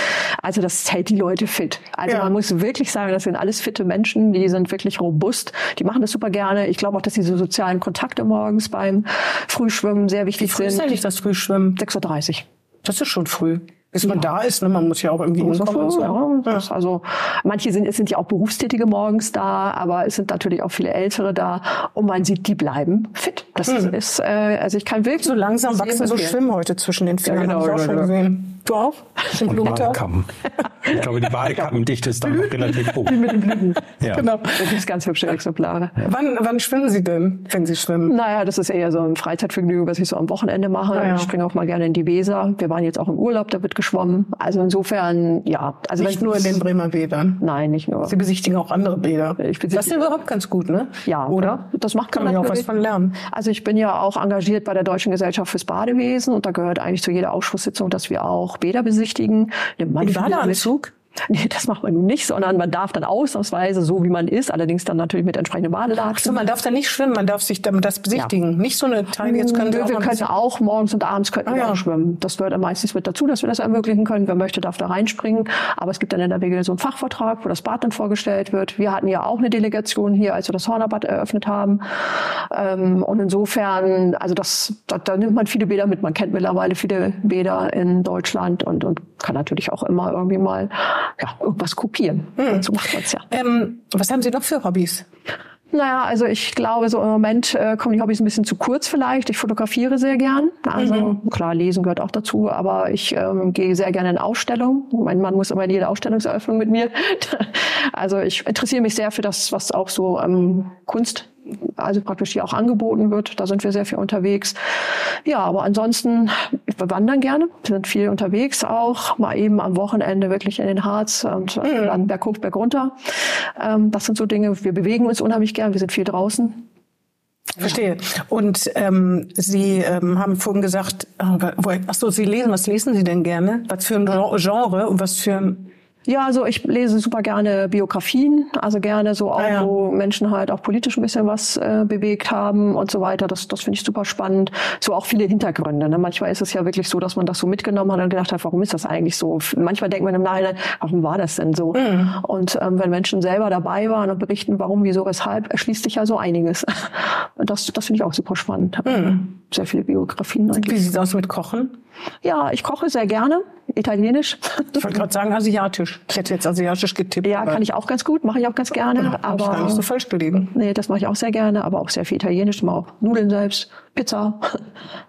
Also das hält die Leute fit. Also Ja. man muss wirklich sagen, das sind alles fitte Menschen, die sind wirklich robust. Die machen das super gerne. Ich glaube auch, dass diese sozialen Kontakte morgens beim Frühschwimmen sehr wichtig früh ist sind. eigentlich das Frühschwimmen. 6.30 Uhr. Das ist schon früh. Bis man da ist, ne? man muss ja auch irgendwie hinkommen. so. Ja, das, also manche sind, es sind ja auch Berufstätige morgens da, aber es sind natürlich auch viele Ältere da und man sieht, die bleiben fit. Das ist, äh, also ich kann wirklich So langsam wachsen so empfehlen. Schwimmhäute zwischen den Fingern. genau, hab ich auch genau, schon genau. gesehen. Du auch? Im Und? Badekappen. Ich glaube, die Badekappendichte ist da noch relativ hoch. Ja. Genau. Das ist ganz hübsche Exemplare. Wann, wann schwimmen Sie denn, wenn Sie schwimmen? Naja, das ist eher so ein Freizeitvergnügen, was ich so am Wochenende mache. Ah, ja. Ich springe auch mal gerne in die Weser. Wir waren jetzt auch im Urlaub, da wird geschwommen. Also insofern, ja. Also Nicht nur in den Bremer Bädern. Nein, nicht nur. Sie besichtigen auch andere Bäder. Ich besichtige- das ist überhaupt ganz gut, ne? Ja, Oder? Das macht Kann man ja auch was von lernen. Also ich bin ja auch engagiert bei der Deutschen Gesellschaft fürs Badewesen und da gehört eigentlich zu jeder Ausschusssitzung, dass wir auch Bäder besichtigen. Nimmt man In viele mit. Nee, das macht man nun nicht, sondern man darf dann ausnahmsweise so, wie man ist, allerdings dann natürlich mit entsprechenden Badelatschen. So, man darf da nicht schwimmen, man darf sich damit das besichtigen. Nicht so eine Teil, jetzt können wir auch wir können auch morgens und abends könnten Ah, wir ja. auch schwimmen. Das gehört dann meistens mit dazu, dass wir das ermöglichen können. Wer möchte, darf da reinspringen. Aber es gibt dann in der Regel so einen Fachvortrag, wo das Bad dann vorgestellt wird. Wir hatten ja auch eine Delegation hier, als wir das Hornerbad eröffnet haben. Ähm, Und insofern, also das, da, da nimmt man viele Bäder mit. Man kennt mittlerweile viele Bäder in Deutschland und, und kann natürlich auch immer irgendwie mal ja, irgendwas kopieren. Hm. So macht man's ja. Ähm, was haben Sie noch für Hobbys? Naja, also ich glaube, so im Moment äh, kommen die Hobbys ein bisschen zu kurz vielleicht. Ich fotografiere sehr gern. Also klar, lesen gehört auch dazu, aber ich ähm, gehe sehr gerne in Ausstellungen. Mein Mann muss immer in jede Ausstellungseröffnung mit mir. also ich interessiere mich sehr für das, was auch so ähm, Kunst, also praktisch hier auch angeboten wird. Da sind wir sehr viel unterwegs. Ja, aber ansonsten, wir wandern gerne, sind viel unterwegs auch, mal eben am Wochenende wirklich in den Harz und äh, dann berghoch, bergunter. Ähm, das sind so Dinge, wir bewegen uns unheimlich gern, wir sind viel draußen. Verstehe. Und ähm, Sie ähm, haben vorhin gesagt, ach so, Sie lesen, was lesen Sie denn gerne? Was für ein Genre und was für ein... Ja, also ich lese super gerne Biografien, also gerne so auch, Ah, ja. wo Menschen halt auch politisch ein bisschen was äh, bewegt haben und so weiter. Das, das finde ich super spannend. So auch viele Hintergründe. Ne? Manchmal ist es ja wirklich so, dass man das so mitgenommen hat und gedacht hat, warum ist das eigentlich so? Manchmal denkt man im Nachhinein, warum war das denn so? Mhm. Und ähm, wenn Menschen selber dabei waren und berichten, warum, wieso, weshalb, erschließt sich ja so einiges. Das, das finde ich auch super spannend. Sehr viele Biografien Wie sieht es aus mit Kochen? Ja, ich koche sehr gerne, italienisch. Ich wollte gerade sagen asiatisch. Ich hätte jetzt asiatisch getippt. Ja, aber kann ich auch ganz gut, mache ich auch ganz gerne. hab ich gar Aber nicht so falsch gelegen. nee, das mache ich auch sehr gerne, aber auch sehr viel Italienisch, mal auch Nudeln selbst, Pizza.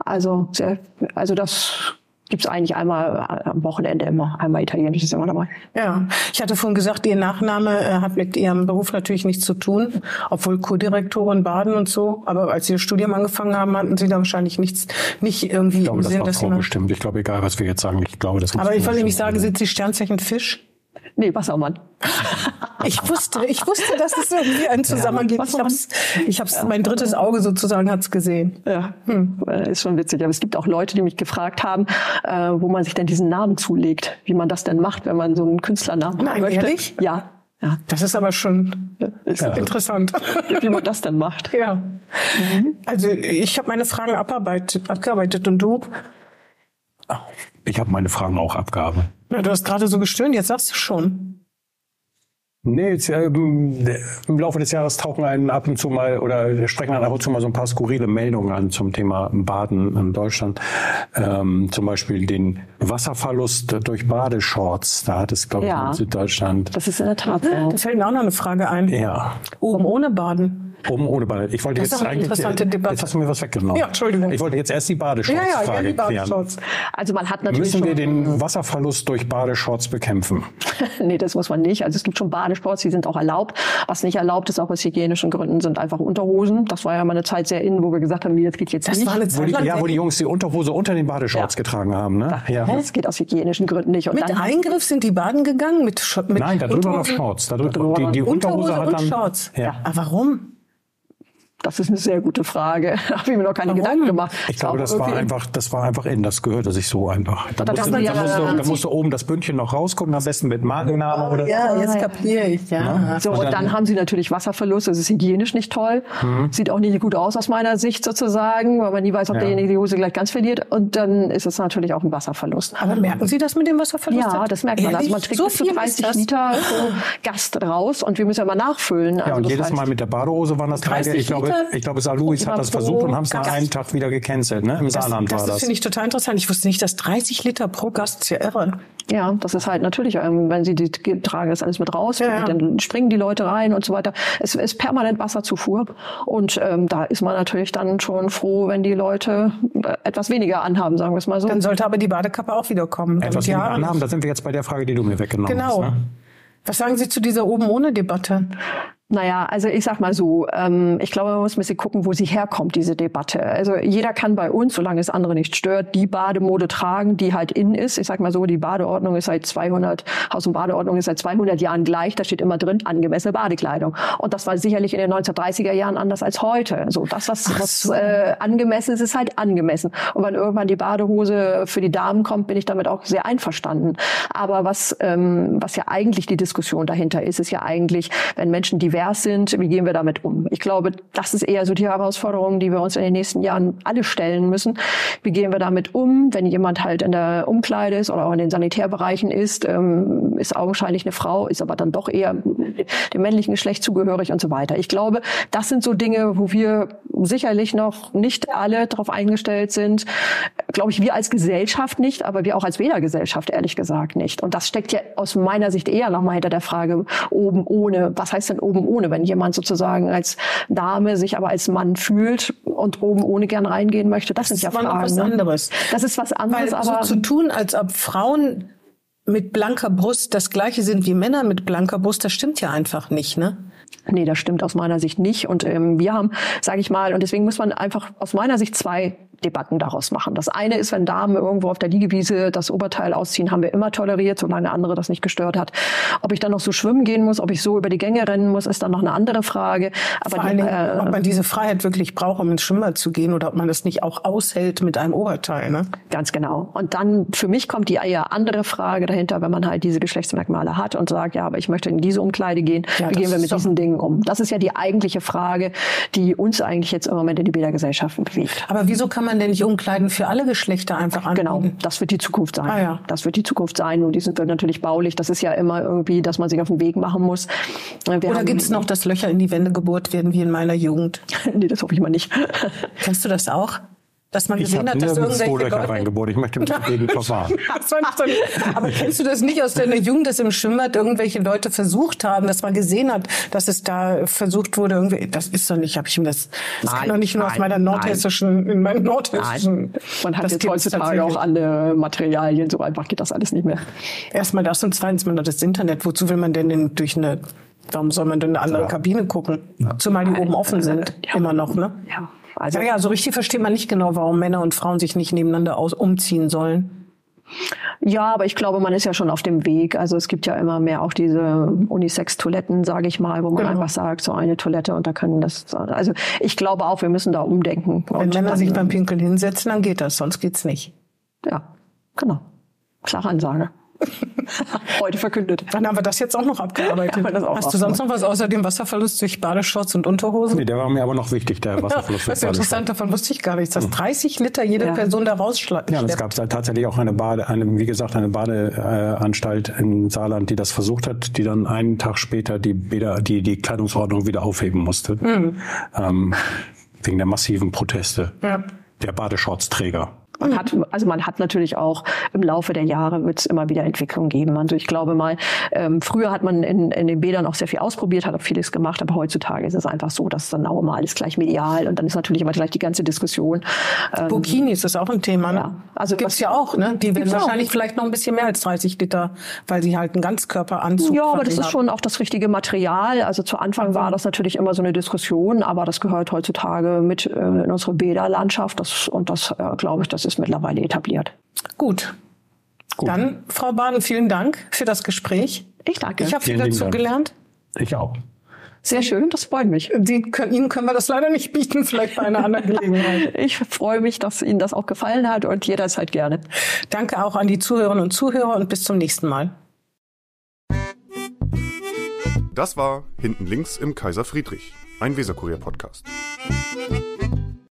Also sehr, also das gibt's eigentlich einmal am Wochenende immer. Einmal Italienisch ist immer dabei. Ja, ich hatte vorhin gesagt, Ihr Nachname äh, hat mit Ihrem Beruf natürlich nichts zu tun, obwohl Co-Direktorin Baden und so. Aber als Sie das Studium angefangen haben, hatten Sie da wahrscheinlich nichts, nicht irgendwie Ich glaube, im das Sinn, war dass Sie mal. vorbestimmt. Ich glaube, egal, was wir jetzt sagen, ich glaube, das muss Aber ich wollte nämlich sagen, sein. sind Sie Sternzeichen Fisch? Nee, Wassermann. Ich wusste, ich wusste, dass es irgendwie einen Zusammenhang gibt. Ich hab's, ich hab's, mein drittes Auge sozusagen hat's gesehen. Ja, äh, ist schon witzig. Aber es gibt auch Leute, die mich gefragt haben, äh, wo man sich denn diesen Namen zulegt, wie man das denn macht, wenn man so einen Künstlernamen Nein, möchte. ehrlich? Ja, ja. Das ist aber schon Ist interessant. Wie man das denn macht. ja. Also ich habe meine Fragen abarbeitet, abgearbeitet und du? Ich habe meine Fragen auch abgearbeitet. Na, du hast gerade so gestöhnt, jetzt sagst du schon. Nee, jetzt, äh, im Laufe des Jahres tauchen einen ab und zu mal oder sprechen dann ab und zu mal so ein paar skurrile Meldungen an zum Thema Baden in Deutschland. Ähm, zum Beispiel den Wasserverlust durch Badeshorts. Da hat es, glaube ich, Ja. in Süddeutschland. Das ist in der Tat so. Da fällt mir auch noch eine Frage ein. Ja, Oben ohne Baden. Oben ohne Bade. Ich wollte Das ist jetzt doch eine eigentlich. interessante Debatte. Jetzt hast du mir was weggenommen. Ja, Entschuldigung. Ich wollte jetzt erst die Badeshorts Ja, ja, Frage ja, die klären. Badeshorts. Also man hat natürlich Müssen wir schon, den Wasserverlust durch Badeshorts bekämpfen? nee, das muss man nicht. Also es gibt schon Badesports, die sind auch erlaubt. Was nicht erlaubt ist, auch aus hygienischen Gründen, sind einfach Unterhosen. Das war ja mal eine Zeit sehr in, wo wir gesagt haben, nee, das geht jetzt Das nicht. war eine Wo Zeit die, lang ja, wo die Jungs die Unterhose unter den Badeshorts Ja. getragen haben, ne? Ja. Das geht aus hygienischen Gründen nicht. Und Mit dann Eingriff sind die baden gegangen? Mit, Sch- mit Nein, da drüber noch Shorts. Da drüber, die, die Unterhose Unterhose hat und dann. Shorts. Ja. Aber warum? Das ist eine sehr gute Frage. Da habe ich mir noch keine Warum? Gedanken gemacht. Ich glaube, das war einfach, das war einfach in, das gehörte sich so einfach. Da, Da musste, da, ja- musste, da musste oben das Bündchen noch rausgucken, am besten mit Markenname oder Ja, jetzt ja. kapiere ich, ja. So, Und dann- haben sie natürlich Wasserverlust. Das ist hygienisch nicht toll. Sieht auch nicht gut aus aus meiner Sicht sozusagen, weil man nie weiß, ob Ja. derjenige die Hose gleich ganz verliert. Und dann ist es natürlich auch ein Wasserverlust. Aber merken Sie das mit dem Wasserverlust? Ja, das merkt man. Also man trinkt so bis zu viel ist 30 das? Liter pro Gast raus und wir müssen ja immer nachfüllen. Ja, Also und das jedes heißt- Mal mit der Badehose waren das drei, 30 ich glaube, Ich glaube, Saarlouis hat das versucht und haben es nach einem Tag wieder gecancelt. Ne? Im Saarland das, war das das. finde ich total interessant. Ich wusste nicht, dass 30 Liter pro Gast ist ja irre. Ja, das ist halt natürlich, ähm, wenn sie die tragen das alles mit raus, Ja, ja. dann springen die Leute rein und so weiter. Es ist permanent Wasserzufuhr und ähm, da ist man natürlich dann schon froh, wenn die Leute äh, etwas weniger anhaben, sagen wir es mal so. Dann sollte aber die Badekappe auch wieder kommen. Etwas weniger Haare- anhaben, da sind wir jetzt bei der Frage, die du mir weggenommen Genau. hast. Ne? Was sagen Sie zu dieser oben ohne Debatte? Naja, also ich sag mal so, ähm, ich glaube, man muss ein bisschen gucken, wo sie herkommt, diese Debatte. Also jeder kann bei uns, solange es andere nicht stört, die Bademode tragen, die halt in ist. Ich sag mal so, die Badeordnung ist seit 200, Haus- und Badeordnung ist seit 200 Jahren gleich. Da steht immer drin, angemessene Badekleidung. Und das war sicherlich in den 1930er Jahren anders als heute. So, das, was, was äh, angemessen ist, ist halt angemessen. Und wenn irgendwann die Badehose für die Damen kommt, bin ich damit auch sehr einverstanden. Aber was, ähm, was ja eigentlich die Diskussion dahinter ist, ist ja eigentlich, wenn Menschen divers sind, wie gehen wir damit um? Ich glaube, das ist eher so die Herausforderung, die wir uns in den nächsten Jahren alle stellen müssen. Wie gehen wir damit um, wenn jemand halt in der Umkleide ist oder auch in den Sanitärbereichen ist, ähm, ist augenscheinlich eine Frau, ist aber dann doch eher dem männlichen Geschlecht zugehörig und so weiter. Ich glaube, das sind so Dinge, wo wir sicherlich noch nicht alle darauf eingestellt sind. Glaube ich, wir als Gesellschaft nicht, aber wir auch als Wählergesellschaft ehrlich gesagt nicht. Und das steckt ja aus meiner Sicht eher nochmal hinter der Frage oben ohne. Was heißt denn oben ohne, wenn jemand sozusagen als Dame sich aber als Mann fühlt und oben ohne gern reingehen möchte? Das, sind ja ist immer noch Fragen. was ne? anderes. Das ist was anderes, Weil aber so zu tun, als ob Frauen mit blanker Brust das gleiche sind wie Männer mit blanker Brust, das stimmt ja einfach nicht, ne? Nee, das stimmt aus meiner Sicht nicht. Und ähm, wir haben, sage ich mal, und deswegen muss man einfach aus meiner Sicht zwei Debatten daraus machen. Das eine ist, wenn Damen irgendwo auf der Liegewiese das Oberteil ausziehen, haben wir immer toleriert, solange andere das nicht gestört hat. Ob ich dann noch so schwimmen gehen muss, ob ich so über die Gänge rennen muss, ist dann noch eine andere Frage. Aber Vor allen Dingen, ob äh, man diese Freiheit wirklich braucht, um ins Schwimmbad zu gehen oder ob man das nicht auch aushält mit einem Oberteil, ne? Ganz genau. Und dann für mich kommt die eher andere Frage dahinter, wenn man halt diese Geschlechtsmerkmale hat und sagt, ja, aber ich möchte in diese Umkleide gehen. Ja, Wie gehen wir mit doch- diesen Dingen um? Das ist ja die eigentliche Frage, die uns eigentlich jetzt im Moment in die Bädergesellschaften bewegt. Aber wieso kann man denn nicht umkleiden für alle Geschlechter einfach anbieten? Genau, das wird die Zukunft sein. Ah, ja. Das wird die Zukunft sein. Und die sind wir natürlich baulich. Das ist ja immer irgendwie, dass man sich auf den Weg machen muss. Wir Oder haben- gibt's noch, dass Löcher in die Wände gebohrt werden, wie in meiner Jugend? nee, das hoffe ich mal nicht. Kennst du das auch? Dass man Ich gesehen hat, dass irgendwelche Leute... reingebohrt. Ich möchte mich dagegen verfahren. Aber kennst du das nicht aus deiner Jugend, dass im Schwimmbad irgendwelche Leute versucht haben, dass man gesehen hat, dass es da versucht wurde, irgendwie, das ist doch nicht, habe ich mir das, das Nein, kann doch nicht nur aus nein, meiner nordhessischen, in meinem nordhessischen. Man hat das jetzt heutzutage auch alle Materialien. So einfach geht das alles nicht mehr. Erstmal das und zweitens mal noch das Internet. Wozu will man denn in, durch eine, warum soll man denn in eine andere Kabine gucken? Zumal die oben offen sind, immer noch, ne? Ja, also Ja, ja, so richtig versteht man nicht genau, warum Männer und Frauen sich nicht nebeneinander aus umziehen sollen. Ja, aber ich glaube, man ist ja schon auf dem Weg. Also es gibt ja immer mehr auch diese Unisex-Toiletten, sage ich mal, wo man Genau. einfach sagt, so eine Toilette und da können das. Also ich glaube auch, wir müssen da umdenken. Wenn und Männer dann, sich beim Pinkeln hinsetzen, dann geht das, sonst geht's nicht. ja, genau. Klare Ansage. Heute verkündet. Dann haben wir das jetzt auch noch abgearbeitet. Haben wir das auch Hast du sonst noch was außer dem Wasserverlust durch Badeshorts und Unterhosen? Nee, der war mir aber noch wichtig, der Wasserfluss. das ist interessant, davon wusste ich gar nichts, dass 30 Liter jede Ja. Person da rausschleppt. Ja, und es gab tatsächlich auch eine Bade, eine, wie gesagt, eine Badeanstalt im Saarland, die das versucht hat, die dann einen Tag später die, Bäder, die, die Kleidungsordnung wieder aufheben musste. Ähm, wegen der massiven Proteste Ja. der Badeshortsträger. Man hat, also man hat natürlich auch im Laufe der Jahre wird es immer wieder Entwicklungen geben. Also ich glaube mal, ähm, früher hat man in, in den Bädern auch sehr viel ausprobiert, hat auch vieles gemacht, aber heutzutage ist es einfach so, dass dann auch immer alles gleich medial und dann ist natürlich immer gleich die ganze Diskussion. Ähm, Burkinis ist auch ein Thema. Ne? Ja. Also gibt's was- ja auch, ne? Die werden auch. wahrscheinlich vielleicht noch ein bisschen mehr als 30 Liter, weil sie halt einen Ganzkörperanzug Ja, aber das ist schon auch das richtige Material. Also zu Anfang war das natürlich immer so eine Diskussion, aber das gehört heutzutage mit äh, in unsere Bäderlandschaft. Das, und das, äh, glaube ich, das ist mittlerweile etabliert. Gut. Dann, Frau Baden, vielen Dank für das Gespräch. Ich danke. Ich habe viel Vielen lieben dazu Dank. gelernt. Ich auch. Sehr schön, das freut mich. Sie können, Ihnen können wir das leider nicht bieten, vielleicht bei einer anderen Gelegenheit. Ich freue mich, dass Ihnen das auch gefallen hat und jederzeit gerne. Danke auch an die Zuhörerinnen und Zuhörer und bis zum nächsten Mal. Das war Hinten links im Kaiser Friedrich, ein Weserkurier-Podcast.